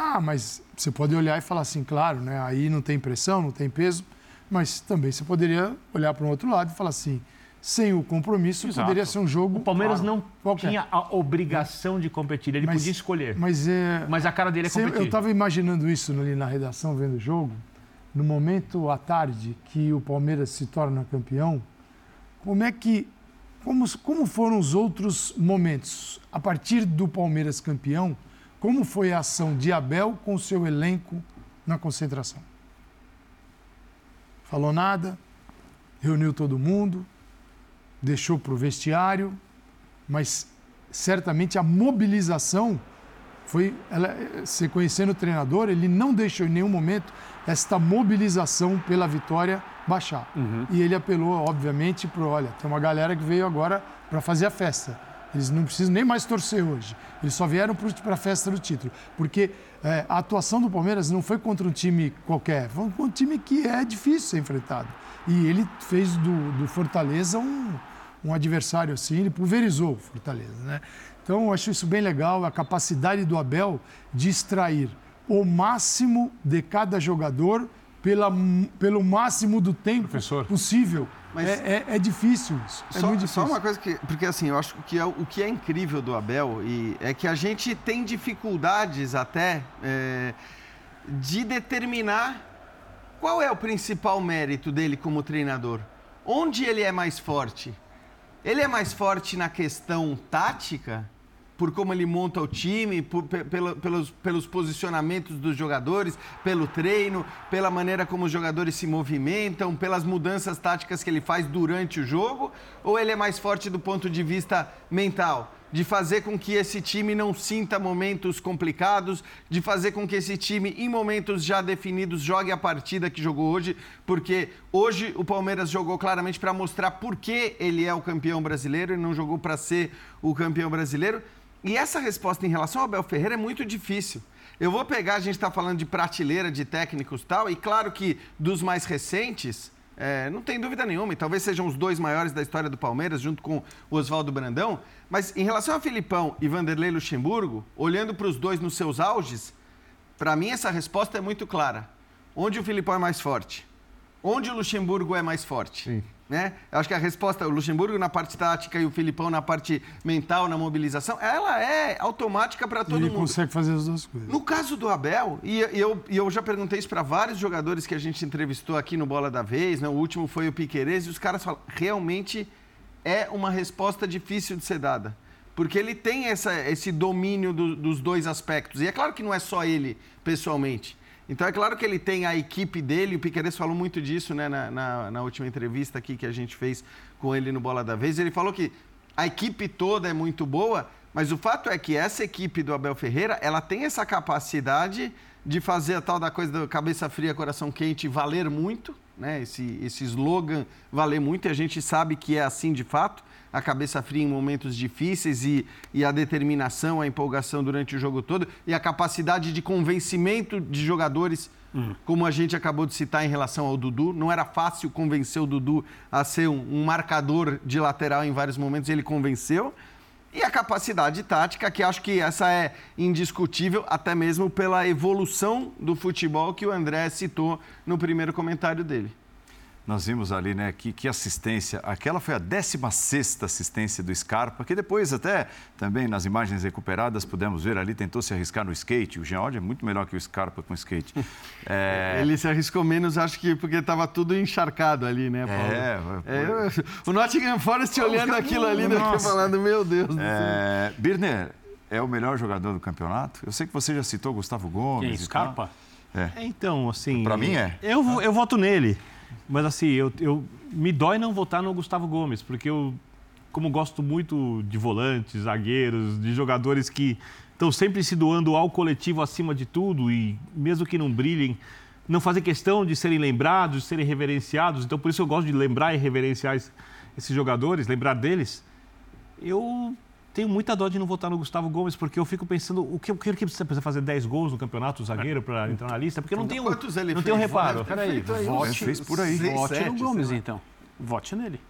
Ah, mas você pode olhar e falar assim, claro, né? Aí não tem pressão, não tem peso, mas também você poderia olhar para o outro lado e falar assim: sem o compromisso, Exato. poderia ser um jogo. O Palmeiras claro, não qualquer. tinha a obrigação de competir, ele mas, podia escolher. Mas, é, mas a cara dele é competir. Eu estava imaginando isso ali na redação, vendo o jogo no momento à tarde que o Palmeiras se torna campeão, como é que como, como foram os outros momentos a partir do Palmeiras campeão? Como foi a ação de Abel com o seu elenco na concentração? Falou nada, reuniu todo mundo, deixou para o vestiário, mas certamente a mobilização foi, ela, se conhecendo o treinador, ele não deixou em nenhum momento esta mobilização pela vitória baixar. Uhum. E ele apelou, obviamente, para, olha, tem uma galera que veio agora para fazer a festa. Eles não precisam nem mais torcer hoje. Eles só vieram para a festa do título. Porque é, a atuação do Palmeiras não foi contra um time qualquer, foi um time que é difícil ser enfrentado. E ele fez do, do Fortaleza um, um adversário assim, ele pulverizou o Fortaleza. Né? Então, eu acho isso bem legal, a capacidade do Abel de extrair o máximo de cada jogador pela, pelo máximo do tempo Professor. possível. Mas é, é, é, difícil isso. É só, difícil. Só uma coisa que. Porque assim, eu acho que é, o que é incrível do Abel e é que a gente tem dificuldades até é, de determinar qual é o principal mérito dele como treinador. Onde ele é mais forte? Ele é mais forte na questão tática? Por como ele monta o time, por, pelo, pelos, pelos posicionamentos dos jogadores, pelo treino, pela maneira como os jogadores se movimentam, pelas mudanças táticas que ele faz durante o jogo? Ou ele é mais forte do ponto de vista mental? de fazer com que esse time não sinta momentos complicados, de fazer com que esse time, em momentos já definidos, jogue a partida que jogou hoje, porque hoje o Palmeiras jogou claramente para mostrar por que ele é o campeão brasileiro e não jogou para ser o campeão brasileiro. E essa resposta em relação ao Abel Ferreira é muito difícil. Eu vou pegar, a gente está falando de prateleira de técnicos e tal, e claro que dos mais recentes, é, não tem dúvida nenhuma, e talvez sejam os dois maiores da história do Palmeiras, junto com o Oswaldo Brandão. Mas em relação a Filipão e Vanderlei Luxemburgo, olhando para os dois nos seus auges, para mim essa resposta é muito clara. Onde o Filipão é mais forte? Onde o Luxemburgo é mais forte? Sim. Né? Eu acho que a resposta, o Luxemburgo na parte tática e o Filipão na parte mental, na mobilização, ela é automática para todo ele mundo. Ele consegue fazer as duas coisas. No caso do Abel, e eu, e eu já perguntei isso para vários jogadores que a gente entrevistou aqui no Bola da Vez, né? o último foi o Piquerez, e os caras falam, realmente é uma resposta difícil de ser dada. Porque ele tem essa, esse domínio do, dos dois aspectos. E é claro que não é só ele, pessoalmente. Então é claro que ele tem a equipe dele, o Piqueires falou muito disso né, na, na, na, última entrevista aqui que a gente fez com ele no Bola da Vez. Ele falou que a equipe toda é muito boa, mas o fato é que essa equipe do Abel Ferreira, ela tem essa capacidade de fazer a tal da coisa do cabeça fria, coração quente valer muito, né? Esse, esse slogan valer muito, e a gente sabe que é assim de fato a cabeça fria em momentos difíceis e, e a determinação, a empolgação durante o jogo todo e a capacidade de convencimento de jogadores, hum. como a gente acabou de citar em relação ao Dudu. Não era fácil convencer o Dudu a ser um, um marcador de lateral em vários momentos, ele convenceu. E a capacidade tática, que acho que essa é indiscutível, até mesmo pela evolução do futebol que o André citou no primeiro comentário dele. Nós vimos ali, né, que, que assistência. Aquela foi a 16 assistência do Scarpa, que depois, até também nas imagens recuperadas, pudemos ver ali, tentou se arriscar no skate. O George é muito melhor que o Scarpa com skate. (laughs) É... Ele se arriscou menos, acho que porque estava tudo encharcado ali, né, Paulo? É, é o Nottingham Forest olhando aquilo ali, né, falando, meu Deus do é... céu. Birner, é o melhor jogador do campeonato? Eu sei que você já citou Gustavo Gomes. Quem, Scarpa? É. Então, assim. Para mim é. Eu, eu voto nele. Mas assim, eu, eu me dói não votar no Gustavo Gomes, porque eu, como gosto muito de volantes, zagueiros, de jogadores que estão sempre se doando ao coletivo acima de tudo e mesmo que não brilhem, não fazem questão de serem lembrados, de serem reverenciados. Então, por isso eu gosto de lembrar e reverenciar esses jogadores, lembrar deles. Eu tenho muita dó de não votar no Gustavo Gomes, porque eu fico pensando o que, o que precisa fazer 10 gols no campeonato, zagueiro, para entrar na lista, porque não tem um, Quantos ele não fez? tem um reparo. Peraí, vote, fez por aí. vote no Gomes, então. Vote nele.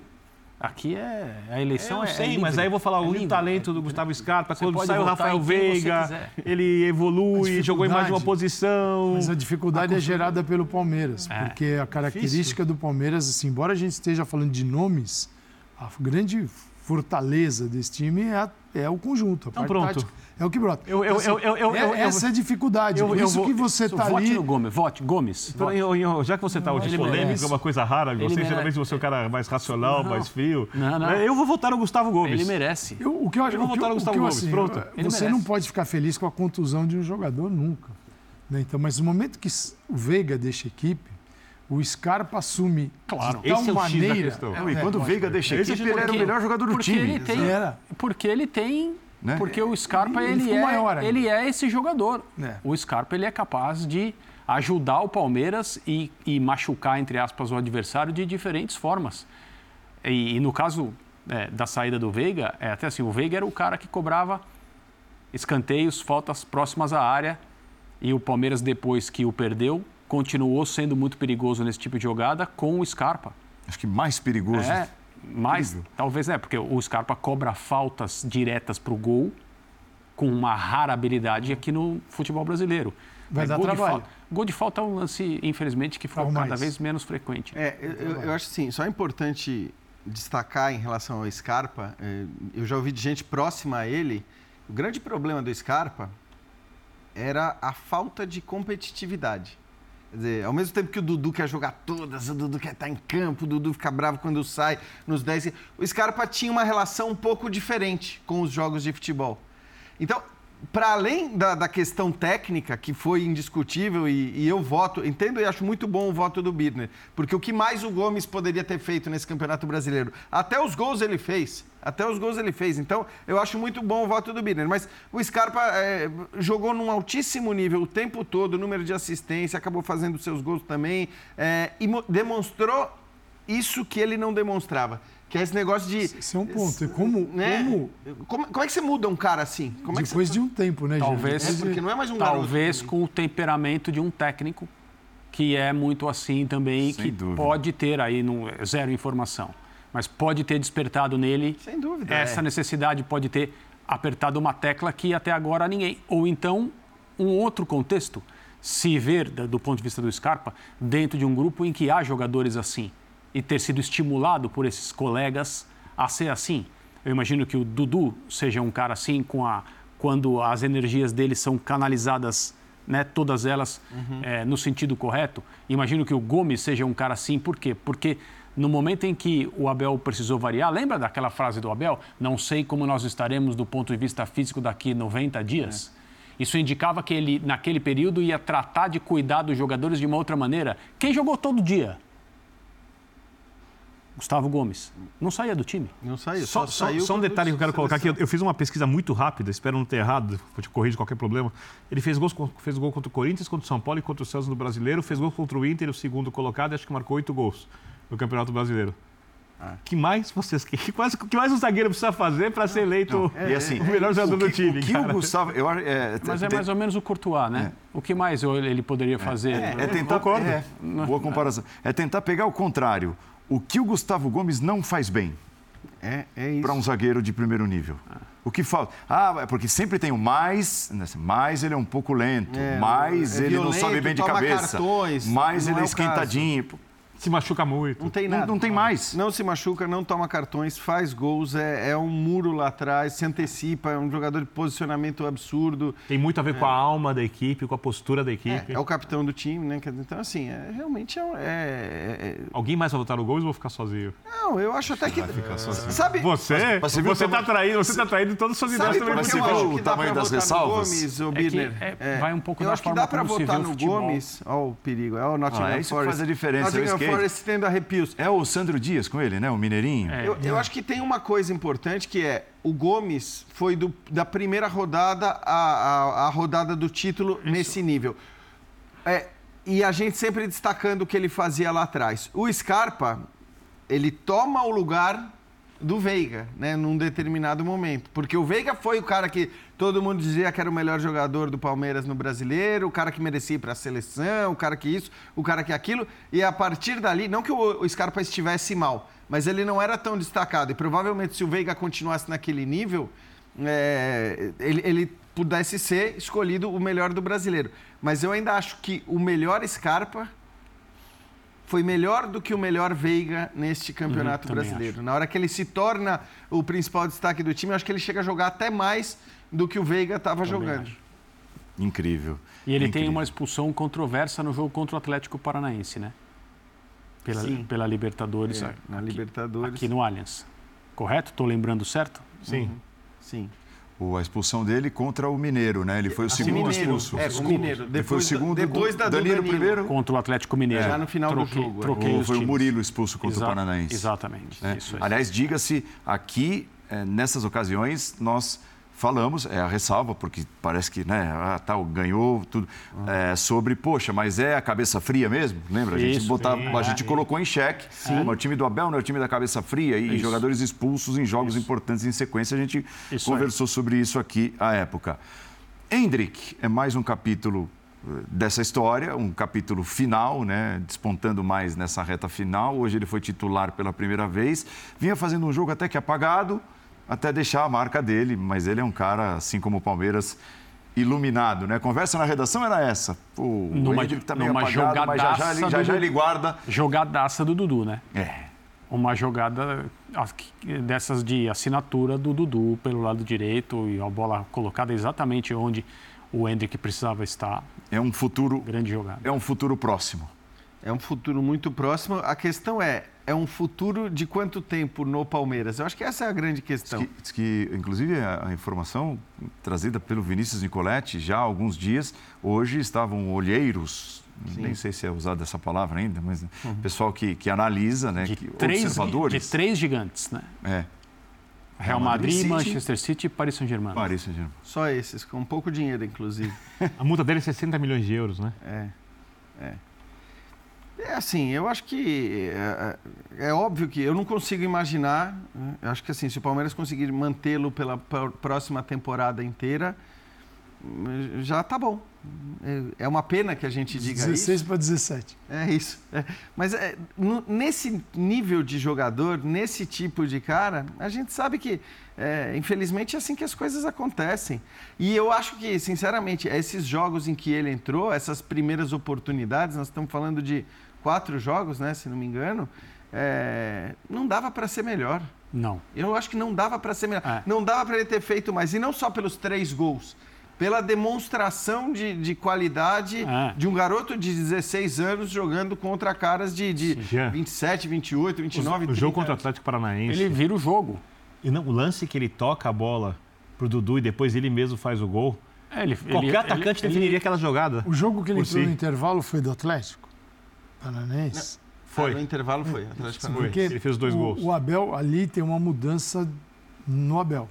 Aqui é a eleição eu é, sei, é mas aí eu vou falar é o talento do Gustavo Scarpa, quando sai o Rafael Veiga, ele evolui, jogou em mais de uma posição. Mas a dificuldade a... é gerada pelo Palmeiras, é. porque a característica Difícil. do Palmeiras, assim, embora a gente esteja falando de nomes, a grande fortaleza desse time é, a, é o conjunto. então pronto. Tática, é o que brota. Eu, eu, então, assim, eu, é, essa é a dificuldade. Por isso que você está ali... Vote no Gomes. Vote, Gomes. Então, vote. já que você está hoje polêmico, é uma coisa rara, você merece. geralmente você é o cara mais racional, não. mais frio. Não, não. Eu vou votar no Gustavo Gomes. Ele merece. Eu, o que eu, eu vou votar no Gustavo Gomes. Assim, Pronto. Você não pode ficar feliz com a contusão de um jogador nunca. Né? Então, mas no momento que o Veiga deixa a equipe, o Scarpa assume claro. de tal Esse é maneira. É, e quando o Veiga deixa a equipe, ele era o melhor jogador do porque time. Ele tem, era. Porque ele tem. Né? Porque o Scarpa, ele, ele, é, maior ele é esse jogador. É. O Scarpa, ele é capaz de ajudar o Palmeiras e, e machucar, entre aspas, o adversário de diferentes formas. E, e no caso é, da saída do Veiga, é até assim, o Veiga era o cara que cobrava escanteios, faltas próximas à área, e o Palmeiras, depois que o perdeu, continuou sendo muito perigoso nesse tipo de jogada com o Scarpa. Acho que mais perigoso. É, mais, talvez é, porque o Scarpa cobra faltas diretas para o gol com uma rara habilidade aqui no futebol brasileiro. Vai dar gol trabalho. De falta, gol de falta é um lance, infelizmente, que foi cada mais. vez menos frequente. É, eu, eu acho assim, só é importante destacar em relação ao Scarpa, é, eu já ouvi de gente próxima a ele, o grande problema do Scarpa era a falta de competitividade. Quer dizer, ao mesmo tempo que o Dudu quer jogar todas, o Dudu quer estar em campo, o Dudu fica bravo quando sai nos 10. O Scarpa tinha uma relação um pouco diferente com os jogos de futebol. Então, para além da, da, questão técnica, que foi indiscutível, e, e, eu voto, entendo e acho muito bom o voto do Birner, porque o que mais o Gomes poderia ter feito nesse Campeonato Brasileiro? Até os gols ele fez. Até os gols ele fez. Então, eu acho muito bom o voto do Birner. Mas o Scarpa é, jogou num altíssimo nível o tempo todo, número de assistência, acabou fazendo seus gols também, é, e demonstrou isso que ele não demonstrava que é esse negócio de. Esse é um ponto. E como, né? como... como. Como é que você muda um cara assim? Como Depois é de um tempo, né, Talvez, é porque não é mais um Talvez com o temperamento de um técnico que é muito assim também, Sem que dúvida. pode ter aí no, zero informação. Mas pode ter despertado nele. Sem dúvida. Essa é. necessidade pode ter apertado uma tecla que até agora ninguém. Ou então, um outro contexto, se ver, do ponto de vista do Scarpa, dentro de um grupo em que há jogadores assim e ter sido estimulado por esses colegas a ser assim. Eu imagino que o Dudu seja um cara assim, com a, quando as energias dele são canalizadas, né, todas elas uhum. é, no sentido correto. Imagino que o Gomes seja um cara assim, por quê? Porque no momento em que o Abel precisou variar, lembra daquela frase do Abel? Não sei como nós estaremos do ponto de vista físico daqui 90 dias. É. Isso indicava que ele, naquele período, ia tratar de cuidar dos jogadores de uma outra maneira. Quem jogou todo dia? Gustavo Gomes. Não saía do time. Não saía. Só, só, saiu só um detalhe que eu quero colocar aqui. Eu fiz uma pesquisa muito rápida, espero não ter errado, vou te corrigir qualquer problema. Ele fez, gols, fez gol contra o Corinthians, contra o São Paulo e contra o Santos no Brasileiro. Fez gol contra o Inter, o segundo colocado, e acho que marcou oito gols no Campeonato Brasileiro. Ah. que mais vocês que mais, que mais um zagueiro precisa fazer para ser eleito é, assim, o melhor jogador do time? O que cara. o Gustavo, eu, é, Mas é mais ou menos o Courtois, né? É. O que mais ele poderia fazer? É, é tentar, é, boa comparação. É tentar pegar o contrário o que o Gustavo Gomes não faz bem é, é para um zagueiro de primeiro nível. Ah. O que falta? Ah, é porque sempre tem o mais, né, mais ele é um pouco lento, é, mais é ele violento, não sobe bem de cabeça, cartões, mais ele é, é esquentadinho. Se machuca muito. Não tem nada. Não, não tem mais. Não se machuca, não toma cartões, faz gols, é, é, um muro lá atrás, se antecipa, é um jogador de posicionamento absurdo. Tem muito a ver é. com a alma da equipe, com a postura da equipe. É, é o capitão do time, né? Então, assim, é, realmente é, é, Alguém mais vai votar no gol ou vou ficar sozinho? Não, eu acho até que. Vai ficar sozinho. Sabe? Você, você, você tá traído, você tá traído todas as suas ideias também. Você viu o tamanho das ressalvas? Gomes, o Birner. vai um pouco eu da acho que dá para votar no Gomes. Olha o perigo, é o Nottingham ah, Forest. Isso faz a diferença. Nottingham Forest tendo arrepios. É o Sandro Dias com ele, né? O Mineirinho. É. Eu, eu, acho que tem uma coisa importante que é o Gomes foi do, da primeira rodada à, à, à rodada do título Isso. nesse nível. É, e a gente sempre destacando o que ele fazia lá atrás. O Scarpa, ele toma o lugar do Veiga, né, num determinado momento. Porque o Veiga foi o cara que todo mundo dizia que era o melhor jogador do Palmeiras no brasileiro, o cara que merecia ir para a seleção, o cara que isso, o cara que aquilo. E a partir dali, não que o Scarpa estivesse mal, mas ele não era tão destacado. E provavelmente se o Veiga continuasse naquele nível, é, ele, ele pudesse ser escolhido o melhor do brasileiro. Mas eu ainda acho que o melhor Scarpa foi melhor do que o melhor Veiga neste campeonato uhum, brasileiro. Acho. Na hora que ele se torna o principal destaque do time, eu acho que ele chega a jogar até mais do que o Veiga estava jogando. Acho. Incrível. E ele Incrível. tem uma expulsão controversa no jogo contra o Atlético Paranaense, né? Pela, Sim. pela Libertadores. É, na Libertadores. Aqui no Allianz. Correto? Estou lembrando certo? Sim. Uhum. Sim a expulsão dele contra o Mineiro, né? Ele foi o segundo Mineiro, expulso. É, o Mineiro. Depois, foi o segundo. Depois da Danilo, Danilo primeiro. Contra o Atlético Mineiro. É. Já no final troquei, do jogo. É. Troquei o, foi times. o Murilo expulso contra Exa o Paranaense. Exatamente. Né? Aliás, diga-se, aqui, é, nessas ocasiões, nós falamos, é a ressalva, porque parece que, né, ah, tal, ganhou, tudo, é, sobre, poxa, mas é a cabeça fria mesmo? Lembra? A gente, botava, sim, a gente é, colocou em xeque. Sim. O time do Abel não é o time da cabeça fria e isso. jogadores expulsos em jogos isso. importantes em sequência. A gente isso conversou é. sobre isso aqui à época. Hendrick é mais um capítulo eh, dessa história, um capítulo final, né, despontando mais nessa reta final. Hoje ele foi titular pela primeira vez, vinha fazendo um jogo até que apagado, até deixar a marca dele, mas ele é um cara, assim como o Palmeiras, iluminado, né? A conversa na redação era essa. Pô, numa, o tá meio numa apagado, mas já já, ele, já, já ele guarda... Jogadaça do Dudu, né? É. Uma jogada dessas de assinatura do Dudu pelo lado direito e a bola colocada exatamente onde o Hendrick precisava estar. É um futuro... Grande jogada. É um futuro próximo. É um futuro muito próximo. A questão é, é um futuro de quanto tempo no Palmeiras? Eu acho que essa é a grande questão. Diz que, diz que inclusive, a, a, informação trazida pelo Vinícius Nicoletti já há alguns dias, hoje estavam olheiros, Sim. nem sei se é usada essa palavra ainda, mas uhum. pessoal que, que analisa, né? De, que, três, observadores. de três gigantes, né? É. Real Madrid, Madrid Manchester City e Paris Saint-Germain. Paris Saint-Germain. Só esses, com pouco dinheiro, inclusive. (laughs) a multa dele é 60 milhões de euros, né? É. É. É assim, eu acho que é, é, é, óbvio que eu não consigo imaginar. Né? Eu acho que assim, se o Palmeiras conseguir mantê-lo pela próxima temporada inteira, já tá bom. É, é uma pena que a gente diga 16 isso. 16 para 17. É isso. É. Mas é, nesse nível de jogador, nesse tipo de cara, a gente sabe que, é, infelizmente, é assim que as coisas acontecem. E eu acho que, sinceramente, esses jogos em que ele entrou, essas primeiras oportunidades, nós estamos falando de quatro jogos, né, se não me engano, é, não dava para ser melhor. Não. Eu acho que não dava para ser melhor. É. Não dava para ele ter feito mais. E não só pelos três gols, pela demonstração de, de qualidade é. de um garoto de 16 anos jogando contra caras de, de 27, 28, 29, o, 30. O jogo contra o Atlético Paranaense. Ele vira o jogo. E não, o lance que ele toca a bola pro Dudu e depois ele mesmo faz o gol. É, ele, Qualquer ele, atacante ele, definiria aquela jogada. O jogo que ele entrou si. no intervalo foi do Atlético? Paranaense? Foi. Ah, no intervalo foi. Atlético foi. Porque ele fez dois o, gols. O Abel, ali tem uma mudança no Abel,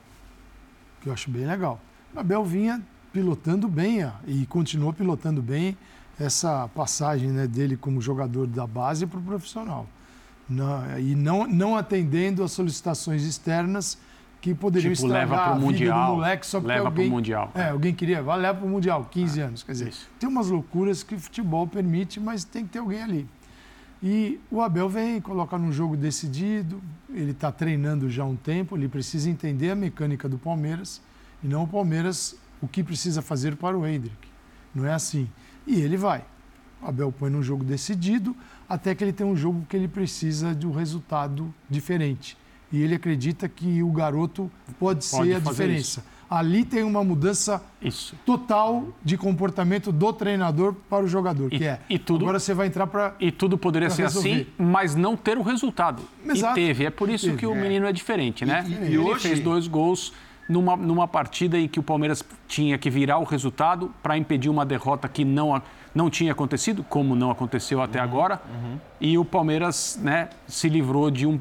que eu acho bem legal. O Abel vinha pilotando bem e continuou pilotando bem essa passagem né, dele como jogador da base para o profissional. Não, e não, não atendendo às solicitações externas que poderiam tipo, estragar leva pro mundial, vida do moleque só porque leva alguém, pro mundial. É, alguém queria, vai leva pro mundial, 15 ah, anos, quer dizer, isso. tem umas loucuras que o futebol permite, mas tem que ter alguém ali. E o Abel vem colocar num jogo decidido, ele está treinando já há um tempo, ele precisa entender a mecânica do Palmeiras e não o Palmeiras o que precisa fazer para o Hendrick. Não é assim. E ele vai. O Abel põe num jogo decidido até que ele tem um jogo que ele precisa de um resultado diferente e ele acredita que o garoto pode, pode ser a diferença. Isso. Ali tem uma mudança isso. total de comportamento do treinador para o jogador, e, que é. E tudo, agora você vai entrar para. E tudo poderia ser resolver. assim, mas não ter o resultado. Exato. E teve. É por isso que o menino é diferente, né? E, e, e ele hoje... fez dois gols numa, numa partida em que o Palmeiras tinha que virar o resultado para impedir uma derrota que não, não tinha acontecido, como não aconteceu até uhum, agora. Uhum. E o Palmeiras né, se livrou de um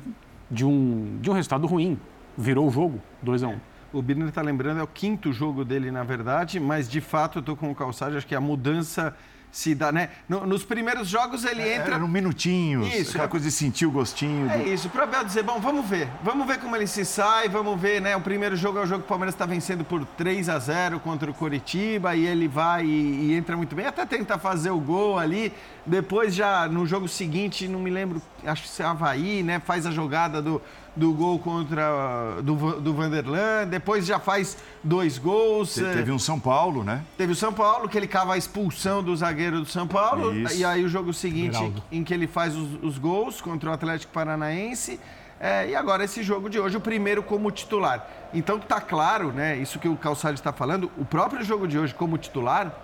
de um, de um resultado ruim. Virou o jogo, 2 a 1 um. O Birner está lembrando, é o quinto jogo dele, na verdade, mas de fato eu estou com o Calçado, acho que a mudança se dá, né? nos primeiros jogos ele é, entra. no minutinhos, isso, aquela é... coisa de sentir o gostinho. É do... isso, para Abel dizer, bom, vamos ver. Vamos ver como ele se sai, vamos ver, né? O primeiro jogo é o jogo que o Palmeiras está vencendo por 3 a 0 contra o Coritiba e ele vai e, e, entra muito bem, até tenta fazer o gol ali. Depois já no jogo seguinte, não me lembro, acho que é Havaí, né? Faz a jogada do do gol contra do, do Vanderlan, depois já faz dois gols. Te, teve um São Paulo, né? Teve o São Paulo, que ele cava a expulsão do zagueiro do São Paulo. Isso. E aí o jogo seguinte, Geraldo. em que ele faz os, os, gols contra o Atlético Paranaense. É, e agora esse jogo de hoje, o primeiro como titular. Então tá claro, né? Isso que o Calçado está falando, o próprio jogo de hoje como titular.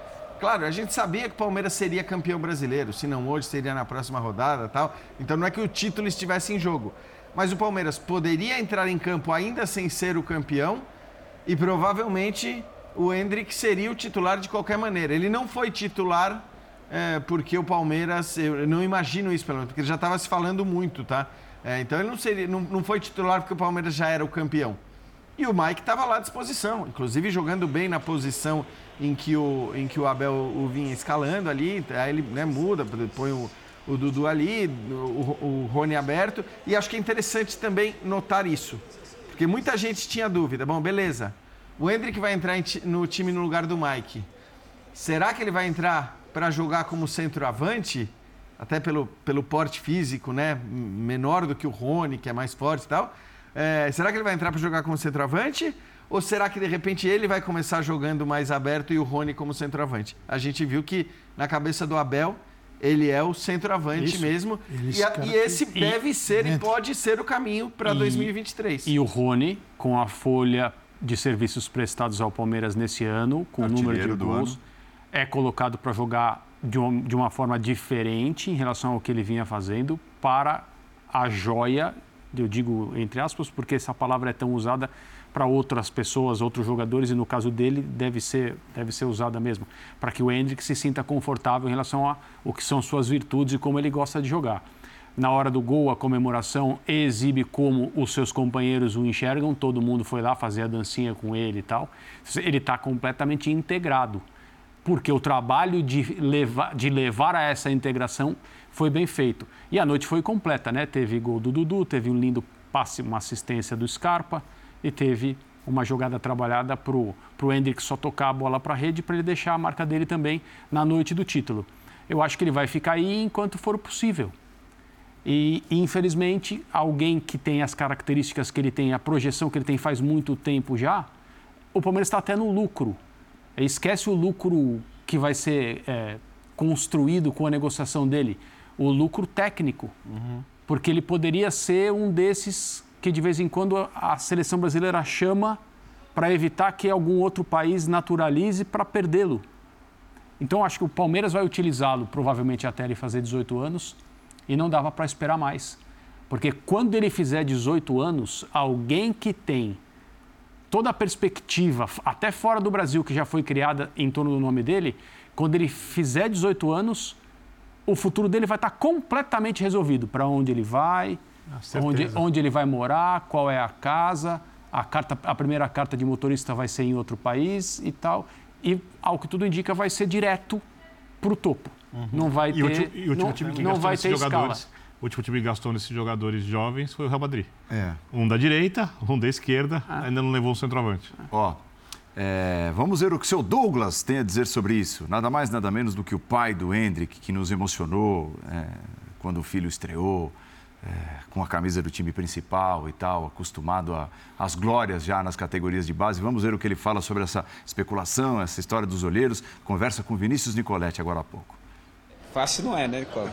Claro, a gente sabia que o Palmeiras seria campeão brasileiro, se não hoje, seria na próxima rodada tal. Então não é que o título estivesse em jogo mas o Palmeiras poderia entrar em campo ainda sem ser o campeão e provavelmente o Hendrick seria o titular de qualquer maneira. Ele não foi titular é, porque o Palmeiras, eu não imagino isso pelo menos, porque já estava se falando muito, tá? É, então ele não, seria, não, não foi titular porque o Palmeiras já era o campeão. E o Mike estava lá à disposição, inclusive jogando bem na posição em que o, em que o Abel o vinha escalando ali, aí ele né, muda, põe o, o Dudu ali, o, o Rony aberto. E acho que é interessante também notar isso. Porque muita gente tinha dúvida. Bom, beleza. O Hendrick vai entrar no time no lugar do Mike. Será que ele vai entrar para jogar como centroavante? Até pelo, pelo porte físico, né? Menor do que o Rony, que é mais forte e tal. É, será que ele vai entrar para jogar como centroavante? Ou será que de repente ele vai começar jogando mais aberto e o Rony como centroavante? A gente viu que na cabeça do Abel ele é o centroavante Isso. mesmo. E, a, e, esse que... deve e... ser e pode ser o caminho para 2023. E o Rony, com a folha de serviços prestados ao Palmeiras nesse ano, com o número de gols, é colocado para jogar de uma, de uma forma diferente em relação ao que ele vinha fazendo para a joia, eu digo entre aspas, porque essa palavra é tão usada para outras pessoas, outros jogadores, e no caso dele deve ser, deve ser usada mesmo, para que o Hendrick se sinta confortável em relação a o que são suas virtudes e como ele gosta de jogar. Na hora do gol, a comemoração exibe como os seus companheiros o enxergam, todo mundo foi lá fazer a dancinha com ele e tal. Ele está completamente integrado, porque o trabalho de levar, de levar a essa integração foi bem feito. E a noite foi completa, né? Teve gol do Dudu, teve um lindo passe, uma assistência do Scarpa e teve uma jogada trabalhada para o Hendrick só tocar a bola para a rede para ele deixar a marca dele também na noite do título. Eu acho que ele vai ficar aí enquanto for possível. E, infelizmente, alguém que tem as características que ele tem, a projeção que ele tem faz muito tempo já, o Palmeiras está até no lucro. Esquece o lucro que vai ser é, construído com a negociação dele, o lucro técnico. Uhum. Porque ele poderia ser um desses que de vez em quando a seleção brasileira chama para evitar que algum outro país naturalize para perdê-lo. Então acho que o Palmeiras vai utilizá-lo provavelmente até ele fazer 18 anos e não dava para esperar mais. Porque quando ele fizer 18 anos, alguém que tem toda a perspectiva, até fora do Brasil, que já foi criada em torno do nome dele, quando ele fizer 18 anos, o futuro dele vai estar completamente resolvido. Para onde ele vai, onde, onde ele vai morar, qual é a casa, a, carta, a primeira carta de motorista vai ser em outro país e tal. E, ao que tudo indica, vai ser direto para o topo. Uhum. Não vai ter. E o, e o não, time que não vai ter jogadores, escala. O último time que gastou nesses jogadores jovens foi o Real Madrid. É. Um da direita, um da esquerda, ah. ainda não levou o centroavante. Ó, é, vamos ver o que o seu Douglas tem a dizer sobre isso. Nada mais, nada menos do que o pai do Hendrick, que nos emocionou é, quando o filho estreou é, com a camisa do time principal e tal, acostumado às glórias já nas categorias de base. Vamos ver o que ele fala sobre essa especulação, essa história dos olheiros. Conversa com Vinícius Nicoletti agora há pouco. Fácil não é, né, Nicole?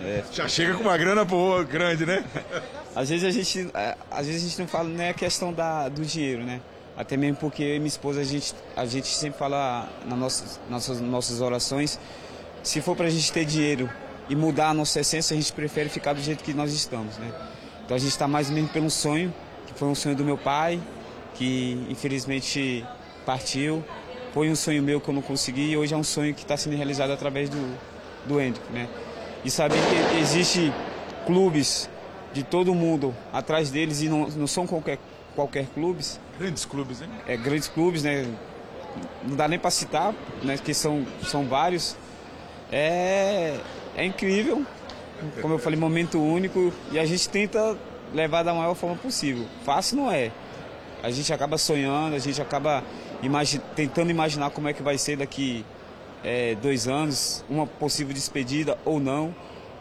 É. Já chega com uma grana boa, grande, né? Às vezes a gente, é, às vezes a gente não fala nem a questão da, do dinheiro, né? Até mesmo porque eu e minha esposa, a gente, a gente sempre fala nas nossas, nossas, nossas orações, se for para a gente ter dinheiro e mudar a nossa essência, a gente prefere ficar do jeito que nós estamos, né? Então a gente está mais ou menos pelo sonho, que foi um sonho do meu pai, que infelizmente partiu. Foi um sonho meu que eu não consegui e hoje é um sonho que está sendo realizado através do, do Hendrick, né? E saber que existe clubes de todo mundo atrás deles e não, não são qualquer, qualquer clubes. Grandes clubes, né? É, grandes clubes, né? Não dá nem para citar, né? Que são, são vários. É, é incrível, como eu falei, momento único e a gente tenta levar da maior forma possível. Fácil não é. A gente acaba sonhando, a gente acaba imagi tentando imaginar como é que vai ser daqui é, dois anos, uma possível despedida ou não.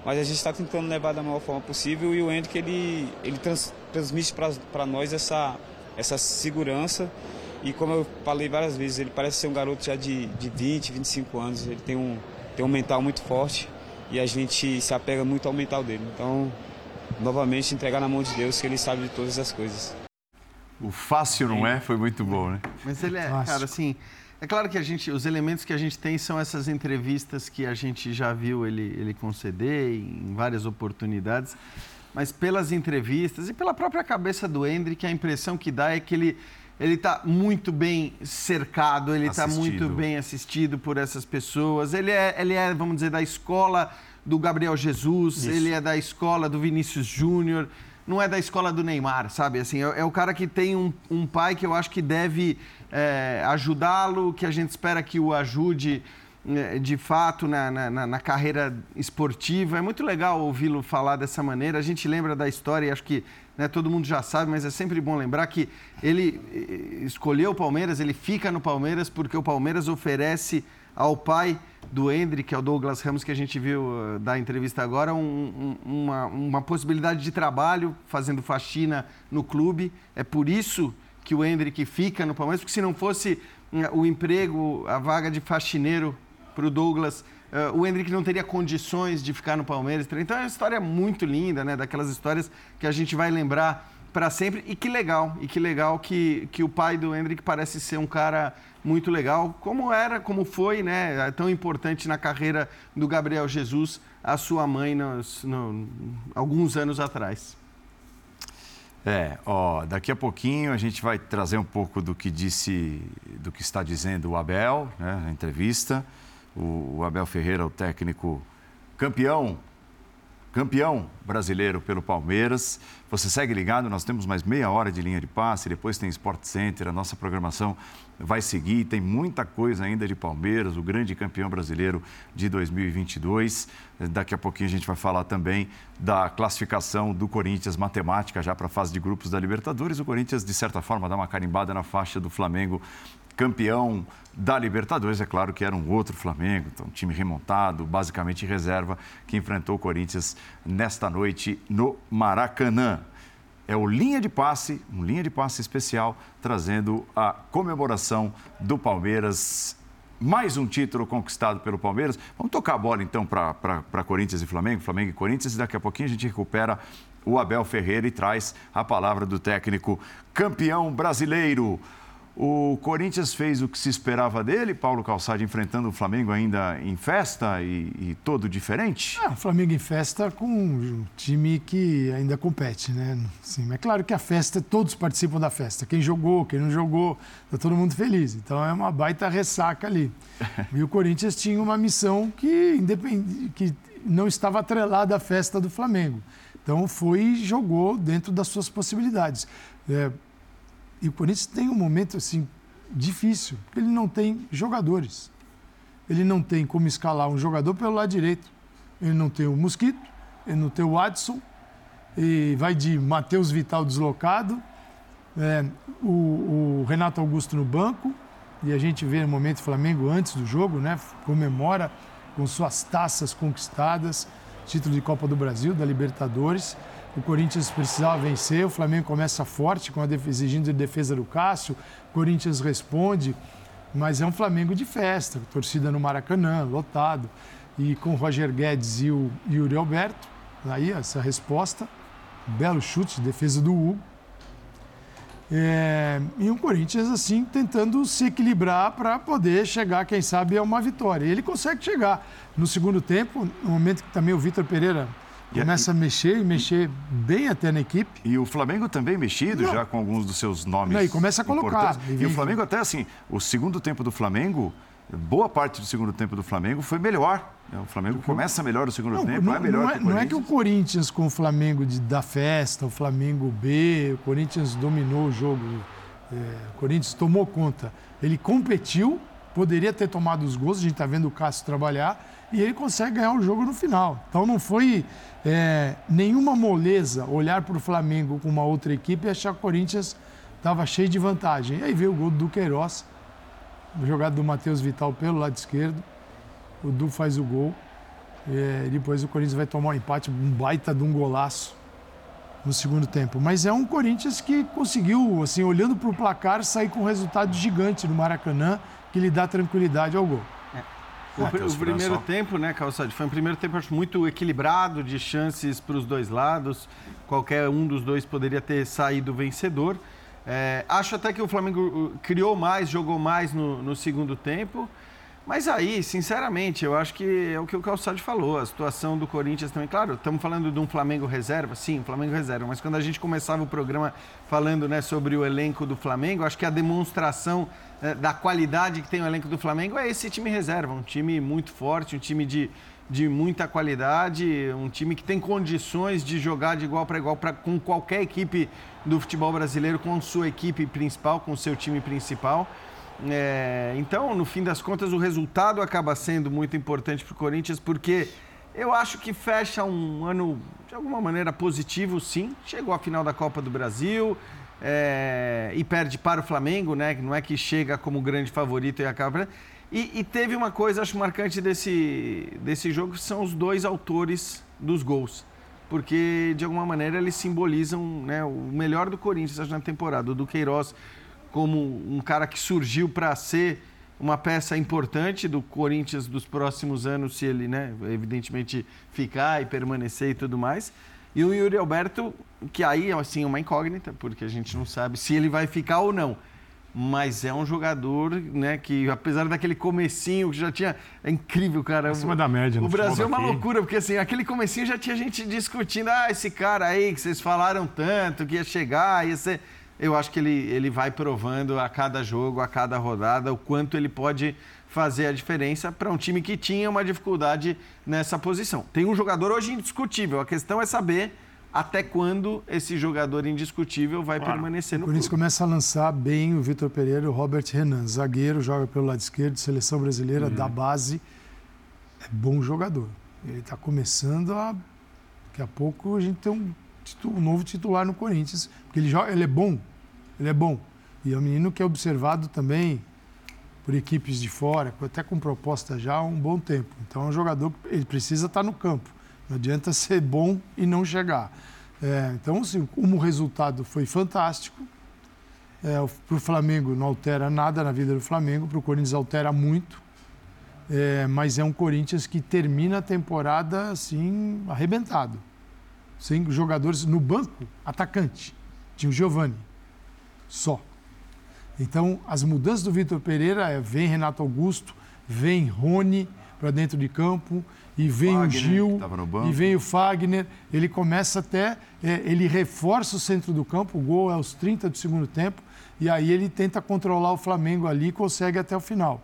Mas a gente está tentando levar da maior forma possível e o Hendrick ele, ele trans, transmite para nós essa, essa segurança. E como eu falei várias vezes, ele parece ser um garoto já de, de 20, 25 anos. Ele tem um, tem um mental muito forte e a gente se apega muito ao mental dele. Então, novamente, entregar na mão de Deus, que ele sabe de todas as coisas. O fácil não é? Foi muito bom, né? Mas ele é, cara, assim, é claro que a gente, os elementos que a gente tem são essas entrevistas que a gente já viu ele, ele conceder em várias oportunidades, mas pelas entrevistas e pela própria cabeça do Hendrick, a impressão que dá é que ele ele está muito bem cercado, ele está muito bem assistido por essas pessoas. Ele é, ele é, vamos dizer, da escola do Gabriel Jesus, Isso. ele é da escola do Vinícius Júnior, não é da escola do Neymar, sabe? Assim, é, é o cara que tem um, um, pai que eu acho que deve é, ajudá-lo, que a gente espera que o ajude né, de fato na, na, na, carreira esportiva. É muito legal ouvi-lo falar dessa maneira. A gente lembra da história, e acho que né, todo mundo já sabe, mas é sempre bom lembrar que ele eh, escolheu o Palmeiras, ele fica no Palmeiras porque o Palmeiras oferece ao pai do Hendrick, que é o Douglas Ramos, que a gente viu uh, da entrevista agora, um, um, uma, uma possibilidade de trabalho fazendo faxina no clube. É por isso que o Hendrick fica no Palmeiras, porque se não fosse uh, o emprego, a vaga de faxineiro para o Douglas Uh, o Hendrick não teria condições de ficar no Palmeiras. Então é uma história muito linda, né? Daquelas histórias que a gente vai lembrar para sempre. E que legal, e que legal que, que o pai do Hendrick parece ser um cara muito legal, como era, como foi, né? É tão importante na carreira do Gabriel Jesus, a sua mãe, nos, no, alguns anos atrás. É, ó, daqui a pouquinho a gente vai trazer um pouco do que disse, do que está dizendo o Abel, né, na entrevista. O, Abel Ferreira, o técnico campeão campeão brasileiro pelo Palmeiras. Você segue ligado, nós temos mais meia hora de linha de passe, depois tem Sport Center, a nossa programação vai seguir, tem muita coisa ainda de Palmeiras, o grande campeão brasileiro de 2022. Daqui a pouquinho a gente vai falar também da classificação do Corinthians matemática já para a fase de grupos da Libertadores. O Corinthians, de certa forma, dá uma carimbada na faixa do Flamengo campeão da Libertadores. É claro que era um outro Flamengo, então, um time remontado, basicamente reserva, que enfrentou o Corinthians nesta noite no Maracanã. É o linha de passe, um linha de passe especial, trazendo a comemoração do Palmeiras. Mais um título conquistado pelo Palmeiras. Vamos tocar a bola então para Corinthians e Flamengo, Flamengo e Corinthians, e daqui a pouquinho a gente recupera o Abel Ferreira e traz a palavra do técnico campeão brasileiro. O Corinthians fez o que se esperava dele, Paulo Calçado enfrentando o Flamengo ainda em festa e, e todo diferente? É, o Flamengo em festa com um time que ainda compete, né? Sim, é claro que a festa, todos participam da festa. Quem jogou, quem não jogou, está todo mundo feliz. Então é uma baita ressaca ali. E o Corinthians tinha uma missão que, independ... que não estava atrelada à festa do Flamengo. Então foi e jogou dentro das suas possibilidades. É, e o Corinthians tem um momento assim difícil, porque ele não tem jogadores. Ele não tem como escalar um jogador pelo lado direito. Ele não tem o Mosquito, ele não tem o Adson, e vai de Matheus Vital deslocado, é, o, o, Renato Augusto no banco, e a gente vê no momento Flamengo antes do jogo, né, comemora com suas taças conquistadas, título de Copa do Brasil, da Libertadores. O Corinthians precisava vencer, o Flamengo começa forte, com a exigindo a defesa do Cássio, o Corinthians responde, mas é um Flamengo de festa, torcida no Maracanã, lotado, e com o Roger Guedes e o Yuri Alberto, aí essa resposta, belo chute, defesa do Hugo. É, e o Corinthians, assim, tentando se equilibrar para poder chegar, quem sabe, a uma vitória. E ele consegue chegar. No segundo tempo, no momento que também o Vitor Pereira Começa a mexer e mexer bem até na equipe. E o Flamengo também mexido não. já com alguns dos seus nomes. Não, e começa a colocar. E, e o Flamengo até assim, o segundo tempo do Flamengo, boa parte do segundo tempo do Flamengo foi melhor. Né? O Flamengo começa melhor o segundo não, tempo, não, é melhor não é, não é que o Corinthians com o Flamengo de, da festa, o Flamengo B, o Corinthians dominou o jogo, é, o Corinthians tomou conta. Ele competiu, poderia ter tomado os gols, a gente está vendo o Cássio trabalhar, e ele consegue ganhar o jogo no final. Então não foi é, nenhuma moleza olhar para o Flamengo com uma outra equipe e achar que o Corinthians estava cheio de vantagem. E aí veio o gol do Queiroz, jogado do Matheus Vital pelo lado esquerdo. O Du faz o gol. É, depois o Corinthians vai tomar um empate, um baita de um golaço no segundo tempo. Mas é um Corinthians que conseguiu, assim, olhando para o placar, sair com um resultado gigante no Maracanã, que lhe dá tranquilidade ao gol. O, o primeiro tempo, né, Calçade, foi um primeiro tempo acho, muito equilibrado, de chances para os dois lados. Qualquer um dos dois poderia ter saído vencedor. É, acho até que o Flamengo criou mais, jogou mais no, no segundo tempo. Mas aí, sinceramente, eu acho que é o que o Calçado falou. A situação do Corinthians também, claro, estamos falando de um Flamengo reserva, sim, Flamengo reserva. Mas quando a gente começava o programa falando né, sobre o elenco do Flamengo, acho que a demonstração né, da qualidade que tem o elenco do Flamengo é esse time reserva. Um time muito forte, um time de, de muita qualidade, um time que tem condições de jogar de igual para igual pra, com qualquer equipe do futebol brasileiro, com sua equipe principal, com seu time principal. É, então, no fim das contas, o resultado acaba sendo muito importante para o Corinthians, porque eu acho que fecha um ano de alguma maneira positivo, sim. Chegou à final da Copa do Brasil é, e perde para o Flamengo, né? Não é que chega como grande favorito e acaba. E, e teve uma coisa, acho marcante desse, desse jogo, que são os dois autores dos gols porque de alguma maneira eles simbolizam né, o melhor do Corinthians na temporada. O do Queiroz como um cara que surgiu para ser uma peça importante do Corinthians dos próximos anos, se ele, né, evidentemente, ficar e permanecer e tudo mais. E o Yuri Alberto, que aí assim é uma incógnita, porque a gente não sabe se ele vai ficar ou não. Mas é um jogador, né, que apesar daquele comecinho que já tinha. É incrível, cara. Acima da média. O no Brasil é uma loucura, porque assim, aquele comecinho já tinha gente discutindo, ah, esse cara aí que vocês falaram tanto, que ia chegar, ia ser. Eu acho que ele, ele vai provando a cada jogo, a cada rodada, o quanto ele pode fazer a diferença para um time que tinha uma dificuldade nessa posição. Tem um jogador hoje indiscutível, a questão é saber até quando esse jogador indiscutível vai permanecer O no Corinthians clube. começa a lançar bem o Vitor Pereira e o Robert Renan. Zagueiro, joga pelo lado esquerdo, seleção brasileira da base. É bom jogador. Ele está começando a. Daqui a pouco a gente tem um, um novo titular no Corinthians. Porque ele, joga, ele é bom. Ele é bom. E é um menino que é observado também por equipes de fora, até com proposta já há um bom tempo. Então é um jogador que ele precisa estar no campo. Não adianta (laughs) ser bom e não chegar. É, então, assim, como o resultado foi fantástico, para o Flamengo não altera nada na vida do Flamengo, para o Corinthians altera muito. É, mas é um Corinthians que termina a temporada assim, arrebentado. Sem jogadores no banco, atacante. Tinha o Giovani. Só. Então, as mudanças do Vitor Pereira é vem Renato Augusto, vem Rony para dentro de campo, e vem Fagner, o Gil, e vem o Fagner. Ele começa até, é, ele reforça o centro do campo, o gol é aos 30 do segundo tempo, e aí ele tenta controlar o Flamengo ali e consegue até o final.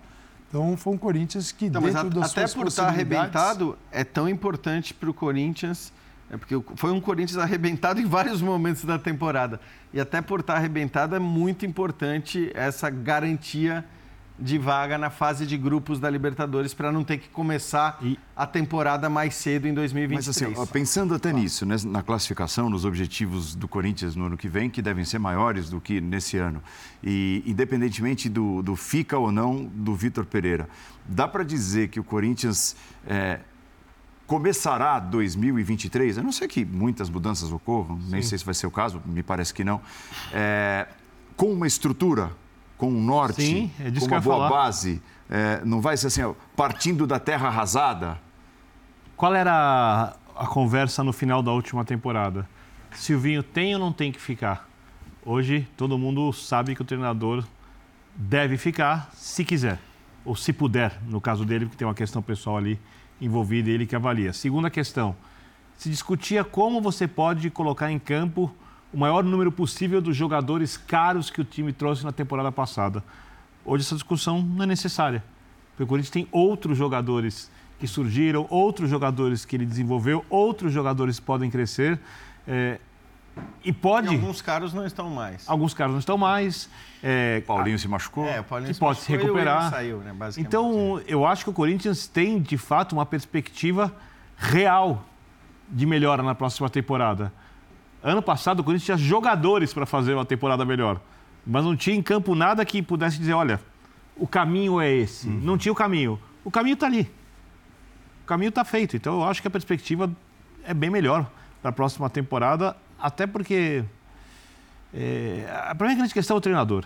Então, foi um Corinthians que, Então, dentro a- das até suas por estar possibilidades- arrebentado, é tão importante para o Corinthians, é porque foi um Corinthians arrebentado em vários momentos da temporada. E até por estar arrebentado, é muito importante essa garantia de vaga na fase de grupos da Libertadores para não ter que começar E- a temporada mais cedo em 2023. Mas assim, pensando até nisso, né, na classificação, nos objetivos do Corinthians no ano que vem, que devem ser maiores do que nesse ano, e independentemente do, do fica ou não do Vitor Pereira, dá para dizer que o Corinthians é, começará 2023, a não ser que muitas mudanças ocorram, nem sei se vai ser o caso, me parece que não, é, com uma estrutura, com um norte, Sim, é com uma boa falar. base, é, não vai ser assim, ó, partindo da terra arrasada, Qual era a, a conversa no final da última temporada? Silvinho tem ou não tem que ficar? Hoje todo mundo sabe que o treinador deve ficar se quiser, ou se puder, no caso dele, porque tem uma questão pessoal ali envolvida e ele que avalia. Segunda questão, se discutia como você pode colocar em campo o maior número possível dos jogadores caros que o time trouxe na temporada passada. Hoje essa discussão não é necessária, porque o Corinthians tem outros jogadores que surgiram, outros jogadores que ele desenvolveu, outros jogadores podem crescer. é, e E pode. alguns caros não estão mais. Alguns caras não estão mais. é, Paulinho se machucou. É, o Paulinho que pode se machucou e o Willian recuperar. Saiu, né, basicamente. Então, eu acho que o Corinthians tem, de fato, uma perspectiva real de melhora na próxima temporada. Ano passado, o Corinthians tinha jogadores para fazer uma temporada melhor, mas não tinha em campo nada que pudesse dizer: olha, o caminho é esse. Não tinha o caminho. O caminho está ali. O caminho está feito. Então, eu acho que a perspectiva é bem melhor para a próxima temporada, até porque. É, a primeira grande questão é o treinador.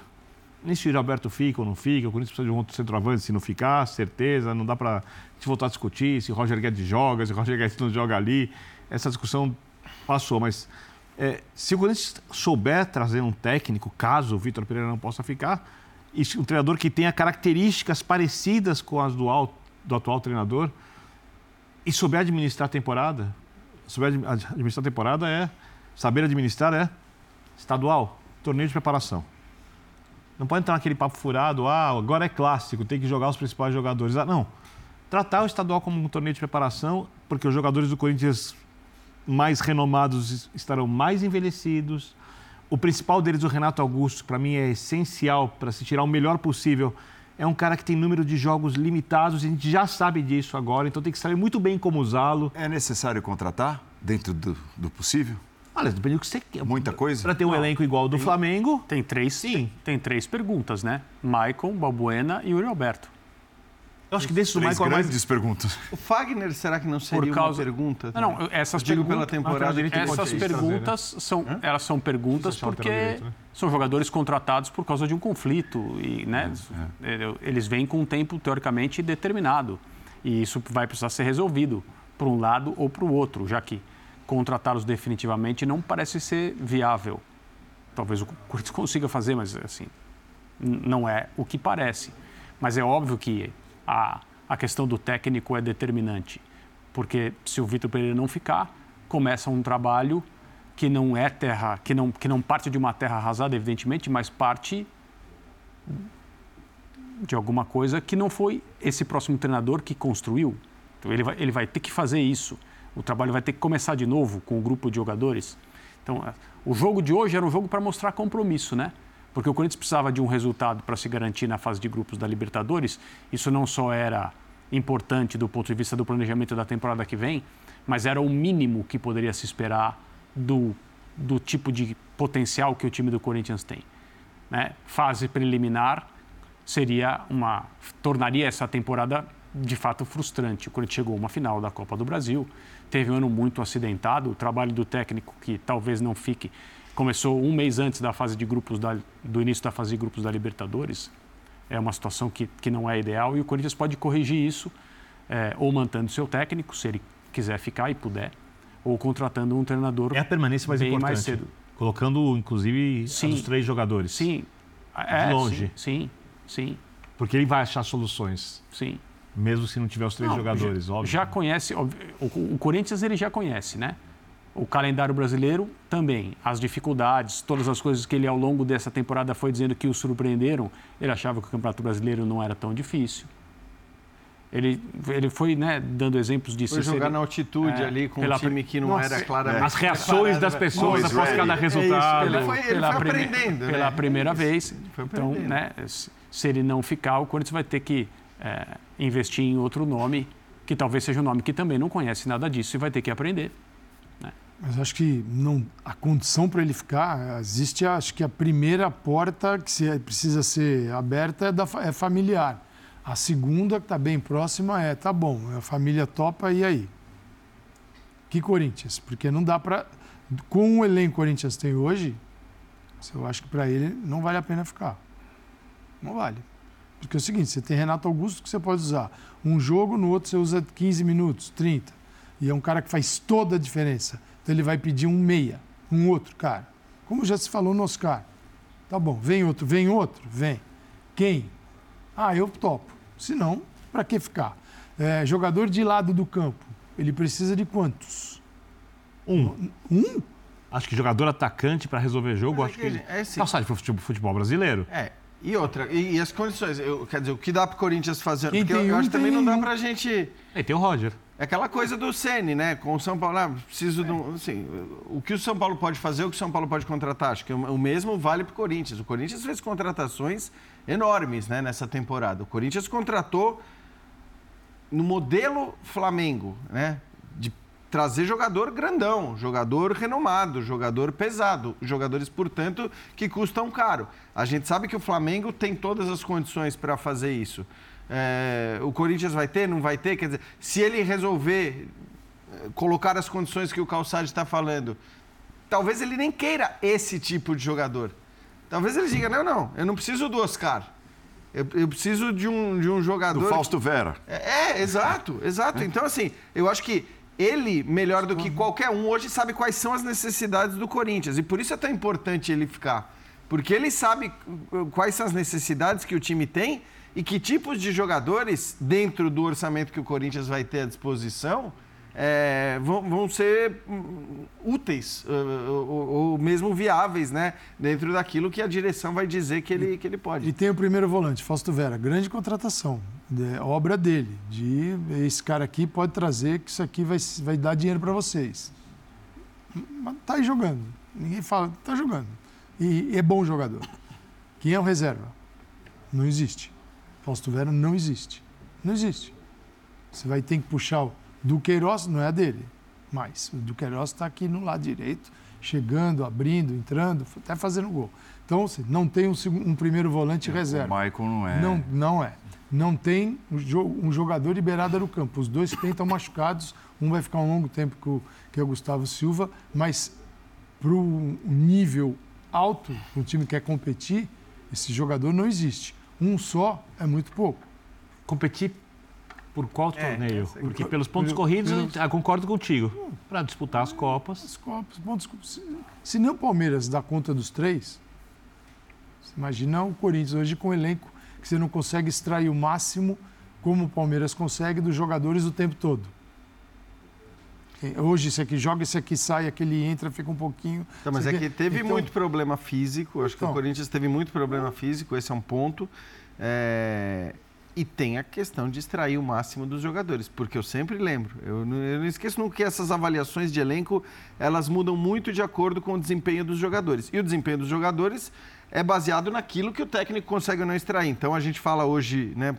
Nem se o Roberto fica ou não fica, o Corinthians precisa de um outro centroavante, se não ficar, certeza, não dá para gente voltar a discutir se o Roger Guedes joga, se o Roger Guedes não joga ali. Essa discussão passou, mas é, se o Corinthians souber trazer um técnico, caso o Vitor Pereira não possa ficar, e um treinador que tenha características parecidas com as do, al- do atual treinador, e souber administrar a temporada, souber ad- administrar a temporada é, saber administrar é estadual, torneio de preparação. Não pode entrar naquele papo furado, ah, agora é clássico, tem que jogar os principais jogadores. Ah, não. Tratar o estadual como um torneio de preparação, porque os jogadores do Corinthians mais renomados estarão mais envelhecidos. O principal deles, o Renato Augusto, para mim é essencial para se tirar o melhor possível. É um cara que tem número de jogos limitados, a gente já sabe disso agora, então tem que saber muito bem como usá-lo. É necessário contratar dentro do, do possível? Olha, depende do que você quer. Muita coisa? Para ter um elenco igual ao do Flamengo, Tem três, Sim. Tem, tem três perguntas, né? Maicon, Balbuena e Yuri Alberto. eu acho que desses do Três Michael é mais grandes perguntas. O Fagner, será que não seria causa- uma pergunta? Não, não, essas Eu digo pela perguntas- temporada. ele tem Essas pode trazer, perguntas são, elas são perguntas porque direito, né? são jogadores contratados por causa de um conflito e, né, eles vêm com um tempo teoricamente determinado e isso vai precisar ser resolvido para um lado ou para o outro, já que contratá-los definitivamente não parece ser viável. Talvez o Corinthians (laughs) consiga fazer, mas assim, não é o que parece. Mas é óbvio que a, a questão do técnico é determinante, porque se o Vitor Pereira não ficar, começa um trabalho que não é terra, que não, que não parte de uma terra arrasada, evidentemente, mas parte de alguma coisa que não foi esse próximo treinador que construiu. Então ele vai, ele vai ter que fazer isso. O trabalho vai ter que começar de novo com o grupo de jogadores. Então, o jogo de hoje era um jogo para mostrar compromisso, né? Porque o Corinthians precisava de um resultado para se garantir na fase de grupos da Libertadores. Isso não só era importante do ponto de vista do planejamento da temporada que vem, mas era o mínimo que poderia se esperar do, do tipo de potencial que o time do Corinthians tem. Né? Fase preliminar seria uma tornaria essa temporada de fato frustrante. O Corinthians chegou a uma final da Copa do Brasil, teve um ano muito acidentado, o trabalho do técnico que talvez não fique começou um mês antes da fase de grupos da, do início da fase de grupos da Libertadores. É uma situação que, que não é ideal e o Corinthians pode corrigir isso é, ou mantendo seu técnico, se ele quiser ficar e puder, ou contratando um treinador é a permanência mais importante. mais cedo. Colocando, inclusive, Sim. os três jogadores. Sim. É, De longe. Sim, sim, sim. Porque ele vai achar soluções, sim. Mesmo se não tiver os três Não, jogadores, já, óbvio. Já conhece, óbvio, o, o Corinthians ele já conhece, né? O calendário brasileiro também, as dificuldades, todas as coisas que ele ao longo dessa temporada foi dizendo que o surpreenderam. Ele achava que o Campeonato Brasileiro não era tão difícil. Ele, ele foi né, dando exemplos de Foi jogar na altitude É, ali com pela um time que não Nossa, era claramente. As reações das pessoas Always após ready. cada É isso, resultado. Ele foi- ele foi prime- aprendendo, né? Pela primeira É isso, vez. Então, né, se se ele não ficar, o Corinthians vai ter que é, investir em outro nome, que talvez seja um nome que também não conhece nada disso e vai ter que aprender. Mas acho que não, a condição para ele ficar, existe acho que a primeira porta que se- precisa ser aberta é, da, é familiar. A segunda, que está bem próxima, é, tá bom, a família topa, e aí? Que Corinthians? Porque não dá para... Com o elenco que o Corinthians tem hoje, eu acho que para ele não vale a pena ficar. Não vale. Porque é o seguinte, você tem Renato Augusto que você pode usar. Um jogo, no outro você usa 15 minutos, 30. E é um cara que faz toda a diferença. Então ele vai pedir um meia, um outro cara. Como já se falou no Oscar. Tá bom, vem outro, vem outro, vem. Quem? Ah, eu topo. Se não, para que ficar? É, jogador de lado do campo, ele precisa de quantos? Um. Um? Acho que jogador atacante para resolver jogo, Mas acho é que que ele. é assim- Calçado de futebol, futebol brasileiro. É. E outra, e, e as condições, eu, quer dizer, o que dá pro Corinthians fazer? Quem Porque eu, tem eu um, acho que também não dá nenhum. pra gente. Aí tem o Roger. É aquela coisa do Ceni, né? Com o São Paulo, ah, preciso de um. Assim, o que o São Paulo pode fazer, o que o São Paulo pode contratar. Acho que o o mesmo vale para o Corinthians. O Corinthians fez contratações enormes né, nessa temporada. O Corinthians contratou no modelo Flamengo, né? Trazer jogador grandão, jogador renomado, jogador pesado, jogadores, portanto, que custam caro. A gente sabe que o Flamengo tem todas as condições para fazer isso. É, o Corinthians vai ter, não vai ter? Quer dizer, se ele resolver eh, colocar as condições que o Calçade está falando, talvez ele nem queira esse tipo de jogador. Talvez ele diga, não, não, eu não preciso do Oscar. Eu, eu preciso de um, de um jogador... Do Fausto Vera. É, é, exato, exato. Então, assim, eu acho que ele, melhor do que qualquer um, hoje sabe quais são as necessidades do Corinthians. E por isso é tão importante ele ficar. Porque ele sabe uh, quais são as necessidades que o time tem e que tipos de jogadores, dentro do orçamento que o Corinthians vai ter à disposição, é, vão, vão ser hum, úteis uh, ou, ou mesmo viáveis, né? Dentro daquilo que a direção vai dizer que ele, que ele pode. E tem o primeiro volante, Fausto Vera, grande contratação, é, obra dele. De esse cara aqui pode trazer que isso aqui vai, vai dar dinheiro para vocês. Mas tá aí jogando. Ninguém fala, tá jogando. E, e é bom jogador. Quem é o reserva? Não existe. Fausto Vera não existe. Não existe. Você vai ter que puxar o Duqueiroz, não é a dele. Mas o Duqueiroz está aqui no lado direito, chegando, abrindo, entrando, até fazendo gol. Então, você não tem um, um primeiro volante reserva. O Maicon não é. Não, não é. Não tem um jo- um jogador de beirada do campo. Os dois que estão machucados. Um vai ficar um longo tempo, que, o, que é o Gustavo Silva, mas para o nível alto, o time quer competir, esse jogador não existe. Um só é muito pouco. Competir Por qual É, torneio? essa- Porque pelos pontos corridos, pelo- eu concordo contigo. Para disputar as Copas. As Copas, pontos, se, se nem o Palmeiras dá conta dos três, você imagina o Corinthians hoje com um elenco que você não consegue extrair o máximo como o Palmeiras consegue dos jogadores o tempo todo. Hoje esse aqui joga, esse aqui sai, aquele entra, fica um pouquinho. Tá, mas é que aqui- teve então- muito problema físico. Acho que Então. o Corinthians teve muito problema físico, esse é um ponto. É, E tem a questão de extrair o máximo dos jogadores, porque eu sempre lembro, eu não, eu não esqueço nunca que essas avaliações de elenco elas mudam muito de acordo com o desempenho dos jogadores. E o desempenho dos jogadores é baseado naquilo que o técnico consegue ou não extrair. Então a gente fala hoje, né,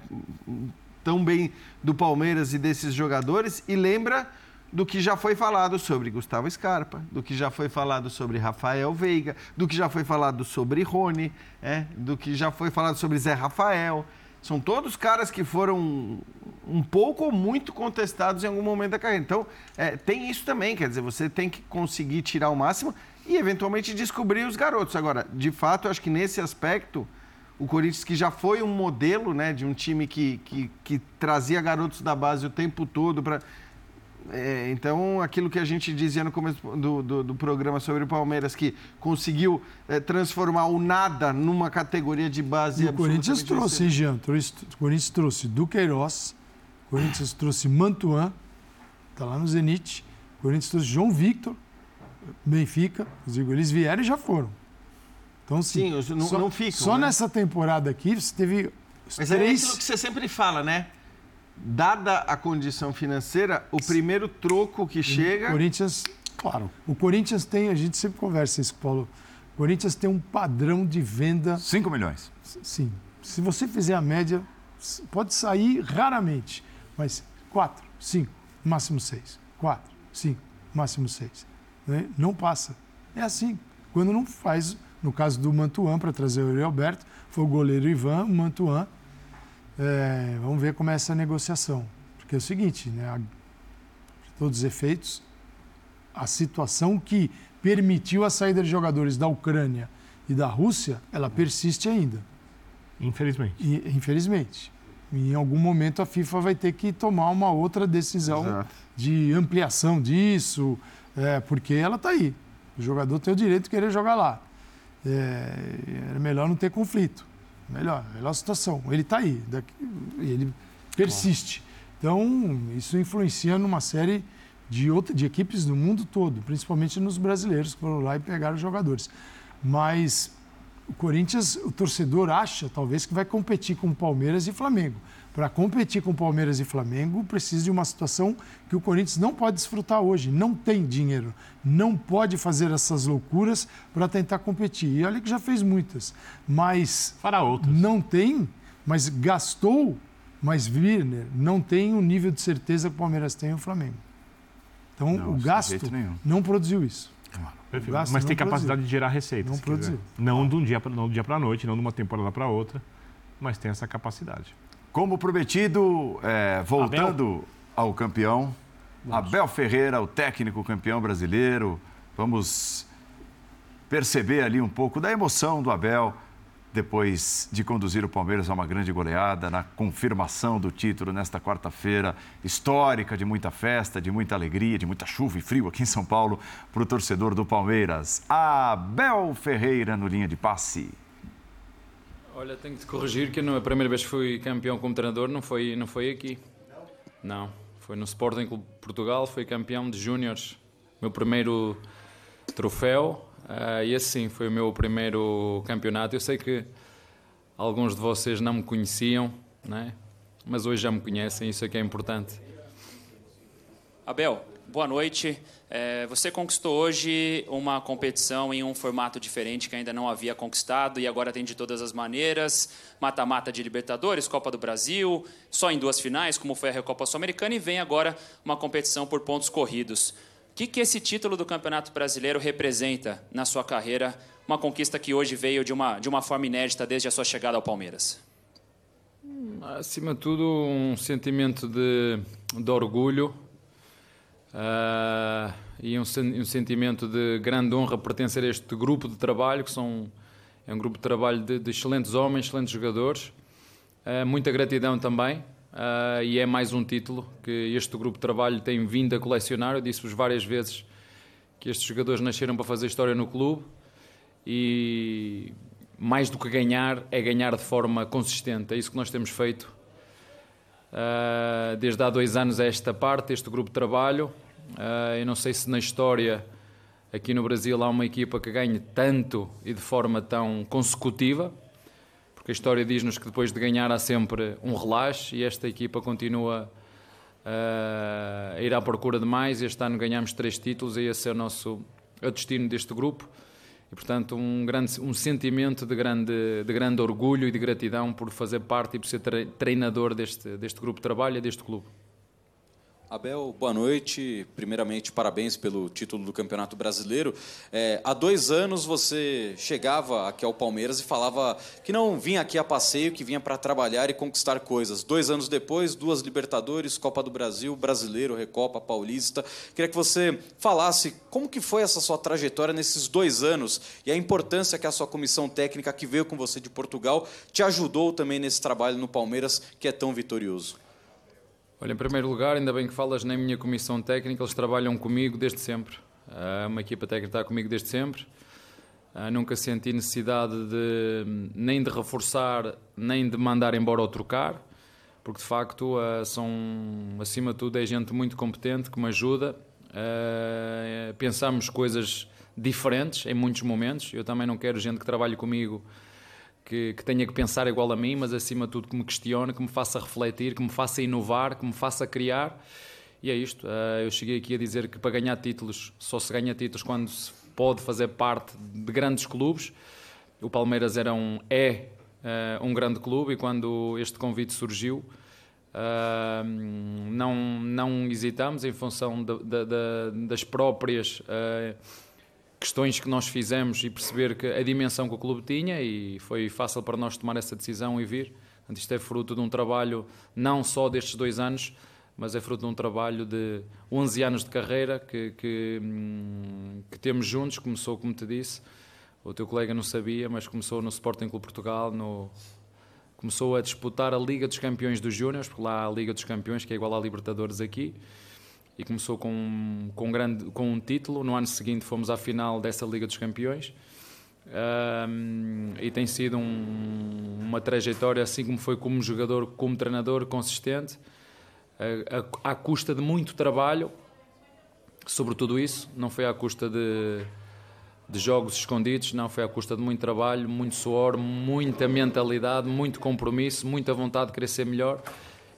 tão bem do Palmeiras e desses jogadores e lembra do que já foi falado sobre Gustavo Scarpa, do que já foi falado sobre Rafael Veiga, do que já foi falado sobre Rony, é, do que já foi falado sobre Zé Rafael. São todos caras que foram um pouco ou muito contestados em algum momento da carreira. Então, é, tem isso também, quer dizer, você tem que conseguir tirar o máximo e eventualmente descobrir os garotos. Agora, de fato, eu acho que nesse aspecto, o Corinthians, que já foi um modelo né, de um time que, que, que trazia garotos da base o tempo todo para. então, aquilo que a gente dizia no começo do, do, do programa sobre o Palmeiras, que conseguiu é, transformar o nada numa categoria de base E o Corinthians trouxe, hein, Jean? Trouxe- O Corinthians trouxe Duqueiroz, o Corinthians trouxe Mantuan, está lá no Zenit. O Corinthians trouxe João Victor, Benfica. Eu digo, eles vieram e já foram. Então, sim, Sim, os- não- só, não ficam, Só né? nessa temporada aqui, você teve os Mas é três... aquilo que você sempre fala, né? Dada a condição financeira, o primeiro troco que chega. Corinthians, claro. O Corinthians tem, a gente sempre conversa isso, Paulo. O Corinthians tem um padrão de venda 5 milhões. Sim. Se você fizer a média, pode sair raramente, mas quatro, cinco, máximo seis. Quatro, cinco, máximo seis. Né? Não passa. É assim. Quando não faz, no caso do Mantuan, para trazer o Alberto, foi o goleiro Ivan, o Mantuan. É, vamos ver como é essa negociação. Porque é o seguinte, né? a- de todos os efeitos, a situação que permitiu a saída de jogadores da Ucrânia e da Rússia, ela persiste ainda. Infelizmente. E, infelizmente. Em algum momento a FIFA vai ter que tomar uma outra decisão Exato. de ampliação disso, é, porque ela está aí. O jogador tem o direito de querer jogar lá. É, é melhor não ter conflito. Melhor, melhor situação. Ele está aí, daqui- ele persiste. Então, isso influencia numa série de, outra, de equipes do mundo todo, principalmente nos brasileiros que foram lá e pegaram jogadores. Mas o Corinthians, o torcedor acha, talvez, que vai competir com o Palmeiras e Flamengo. Para competir com Palmeiras e Flamengo, precisa de uma situação que o Corinthians não pode desfrutar hoje. Não tem dinheiro. Não pode fazer essas loucuras para tentar competir. E olha que já fez muitas. Mas Para outros. não tem, mas gastou, mas Wirner não tem o nível de certeza que o Palmeiras tem e o Flamengo. Então, Não, o gasto não produziu isso. Perfeito. Mas tem capacidade produziu. de gerar receita. Não se quiser. produziu. Não de um dia para não de um dia para noite, não de uma temporada para outra, mas tem essa capacidade. Como prometido, é, voltando ao campeão, Abel Ferreira, o técnico campeão brasileiro. Vamos perceber ali um pouco da emoção do Abel depois de conduzir o Palmeiras a uma grande goleada, na confirmação do título nesta quarta-feira, histórica, de muita festa, de muita alegria, de muita chuva e frio aqui em São Paulo, para o torcedor do Palmeiras. Abel Ferreira no linha de passe. Olha, tenho te corrigir que não- a primeira vez que fui campeão como treinador não foi, não foi aqui. Não. Foi no Sporting Clube de Portugal, fui campeão de júniores. Meu primeiro troféu. ah, e assim, foi o meu primeiro campeonato. Eu sei que alguns de vocês não me conheciam, né? mas hoje já me conhecem, isso é que é importante. Abel, boa noite. É, você conquistou hoje uma competição em um formato diferente que ainda não havia conquistado e agora tem de todas as maneiras: mata-mata de Libertadores, Copa do Brasil, só em duas finais, como foi a Recopa Sul-Americana, e vem agora uma competição por pontos corridos. O que, que esse título do Campeonato Brasileiro representa na sua carreira? Uma conquista que hoje veio de uma, de uma forma inédita desde a sua chegada ao Palmeiras. Acima de tudo, um sentimento de, de orgulho ah, e um, um sentimento de grande honra pertencer a este grupo de trabalho, que são, é um grupo de trabalho de, de excelentes homens, excelentes jogadores. Ah, muita gratidão também uh, e é mais um título que este grupo de trabalho tem vindo a colecionar. Eu disse-vos várias vezes que estes jogadores nasceram para fazer história no clube e mais do que ganhar, é ganhar de forma consistente. É isso que nós temos feito uh, desde há dois anos a esta parte, este grupo de trabalho. Uh, eu não sei se na história aqui no Brasil há uma equipa que ganhe tanto e de forma tão consecutiva, porque a história diz-nos que depois de ganhar há sempre um relaxe e esta equipa continua uh, a ir à procura de mais. Este ano ganhamos três títulos e esse é o nosso o destino deste grupo e portanto um grande um sentimento de grande de grande orgulho e de gratidão por fazer parte e por ser treinador deste deste grupo de trabalho e deste clube. Abel, boa noite. Primeiramente, parabéns pelo título do Campeonato Brasileiro. É, há dois anos você chegava aqui ao Palmeiras e falava que não vinha aqui a passeio, que vinha para trabalhar e conquistar coisas. Dois anos depois, duas Libertadores, Copa do Brasil, Brasileiro, Recopa, Paulista. Queria que você falasse como que foi essa sua trajetória nesses dois anos e a importância que a sua comissão técnica que veio com você de Portugal te ajudou também nesse trabalho no Palmeiras que é tão vitorioso. Olha, em primeiro lugar, ainda bem que falas na minha comissão técnica, eles trabalham comigo desde sempre. Uh, uma equipa técnica está comigo desde sempre. Uh, nunca senti necessidade de nem de reforçar, nem de mandar embora ou trocar, porque de facto uh, são, acima de tudo, é gente muito competente que me ajuda. Pensamos coisas diferentes em muitos momentos. Eu também não quero gente que trabalhe comigo que, que, tenha que pensar igual a mim, mas acima de tudo que me questione, que me faça refletir, que me faça inovar, que me faça criar. E é isto. Uh, eu cheguei aqui a dizer que para ganhar títulos, só se ganha títulos quando se pode fazer parte de grandes clubes. O Palmeiras era um, é uh, um grande clube e quando este convite surgiu, uh, não, não hesitamos em função de, de, de, das próprias questões que nós fizemos e perceber que a dimensão que o clube tinha e foi fácil para nós tomar essa decisão e vir. Isto é fruto de um trabalho não só destes dois anos, mas é fruto de um trabalho de 11 anos de carreira que, que, hum, que temos juntos. Começou, como te disse, o teu colega não sabia, mas começou no Sporting Clube Portugal, no, começou a disputar a Liga dos Campeões dos Júniors, porque lá há a Liga dos Campeões, que é igual à Libertadores aqui e começou com, com, um grande, com um título. No ano seguinte fomos à final dessa Liga dos Campeões. Um, e tem sido um, uma trajetória, assim como foi como jogador, como treinador, consistente, à custa de muito trabalho, sobre tudo isso. Não foi à custa de, de jogos escondidos, não, foi à custa de muito trabalho, muito suor, muita mentalidade, muito compromisso, muita vontade de querer ser melhor.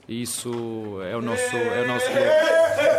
E isso é o nosso, é o nosso (laughs)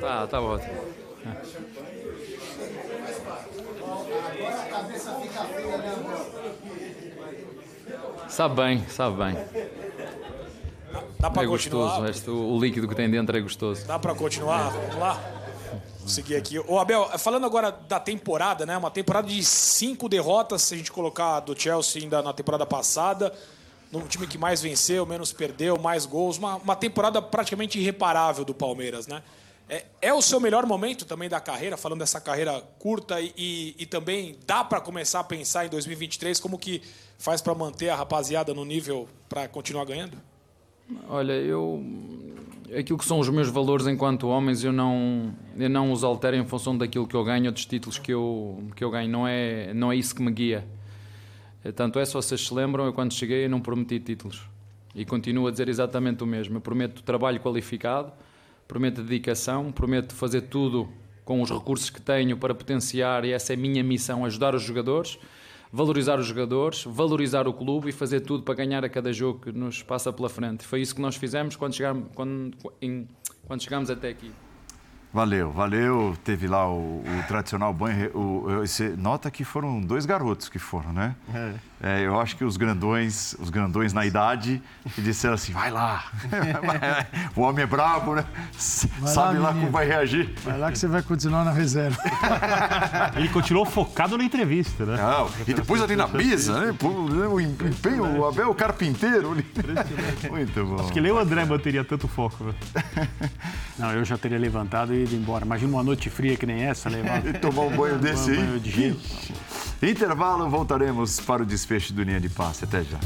Tá, tá ótimo. Sabe bem, sabe bem. Dá para é continuar? gostoso, este, o líquido que tem dentro é gostoso. Dá para continuar? Vamos lá? Vou seguir aqui. Ô, Abel, falando agora da temporada, né? Uma temporada de cinco derrotas, se a gente colocar do Chelsea ainda na temporada passada. No time que mais venceu, menos perdeu, mais gols. Uma, uma temporada praticamente irreparável do Palmeiras, né? É, é, o seu melhor momento também da carreira, falando dessa carreira curta e, e, e também dá para começar a pensar em 2023 como que faz para manter a rapaziada no nível para continuar ganhando? Olha, eu aquilo que são os meus valores enquanto homens eu não eu não os altero em função daquilo que eu ganho ou dos títulos que eu que eu ganho. Não é não é isso que me guia. Tanto é se vocês se lembram eu quando cheguei eu não prometi títulos. E continuo a dizer exatamente o mesmo. Eu prometo trabalho qualificado prometo dedicação, prometo fazer tudo com os recursos que tenho para potenciar, e essa é a minha missão, ajudar os jogadores. valorizar os jogadores, valorizar o clube e fazer tudo para ganhar a cada jogo que nos passa pela frente. Foi isso que nós fizemos quando chegámos, quando, em, quando chegámos até aqui. Valeu, valeu. Teve lá o, o tradicional banho. O, esse, nota que foram dois garotos que foram, né? É. É, eu acho que os grandões, os grandões na idade, que disseram assim: vai lá. (laughs) o homem é brabo, né? Vai Sabe lá, lá como vai reagir. Vai lá que você vai continuar na reserva. (laughs) Ele continuou focado na entrevista, né? Não, e depois ali na mesa, né? O empenho, o Abel Carpinteiro. Muito bom. Acho que nem o André manteria tanto foco. Né? (laughs) Não, eu já teria levantado e ido embora. Imagina uma noite fria que nem essa, levar. E tomar um banho desse aí. Um banho de gelo. Intervalo, voltaremos para o desfecho do Linha de Passe. Até já.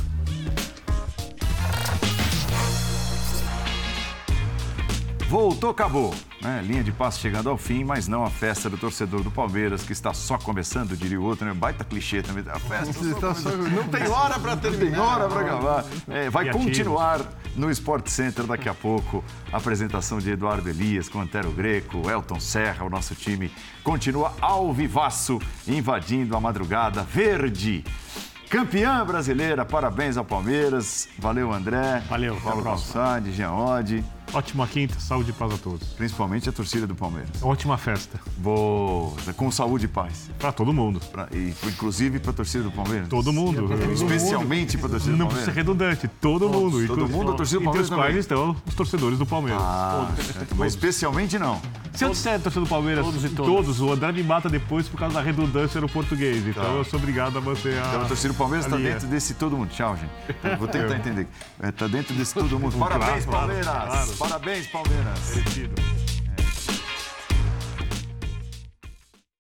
Voltou, acabou. Né? Linha de passe chegando ao fim, mas não a festa do torcedor do Palmeiras, que está só começando, diria o outro, né? Baita clichê também. A festa só só... não tem hora para terminar. Tem hora para acabar. É, vai continuar no Sport Center daqui a pouco. A apresentação de Eduardo Elias com Antero Greco, Elton Serra, o nosso time continua ao vivaço, invadindo a madrugada verde. Campeã brasileira, parabéns ao Palmeiras. Valeu, André. Valeu, Paulo Calçade, Jean Oddi. Ótima quinta, saúde e paz a todos. Principalmente a torcida do Palmeiras. Ótima festa. Boa, com saúde e paz. Para todo mundo. Pra, e, inclusive para a torcida do Palmeiras. Todo mundo. Especialmente para a torcida do Palmeiras. Não precisa ser redundante, todo Todos, mundo. Todo mundo, a torcida do Palmeiras Entre os quais estão os torcedores do Palmeiras. Ah, mas especialmente não. Se eu disser torcedor do Palmeiras, todos, todos, o André me mata depois por causa da redundância no português. Então tá. eu sou obrigado a manter a. Então a torcida do Palmeiras está dentro desse todo mundo. Tchau, gente. Vou tentar entender. Está dentro desse todo mundo. (laughs) Parabéns, Palmeiras! Parabéns, Palmeiras! Merecido.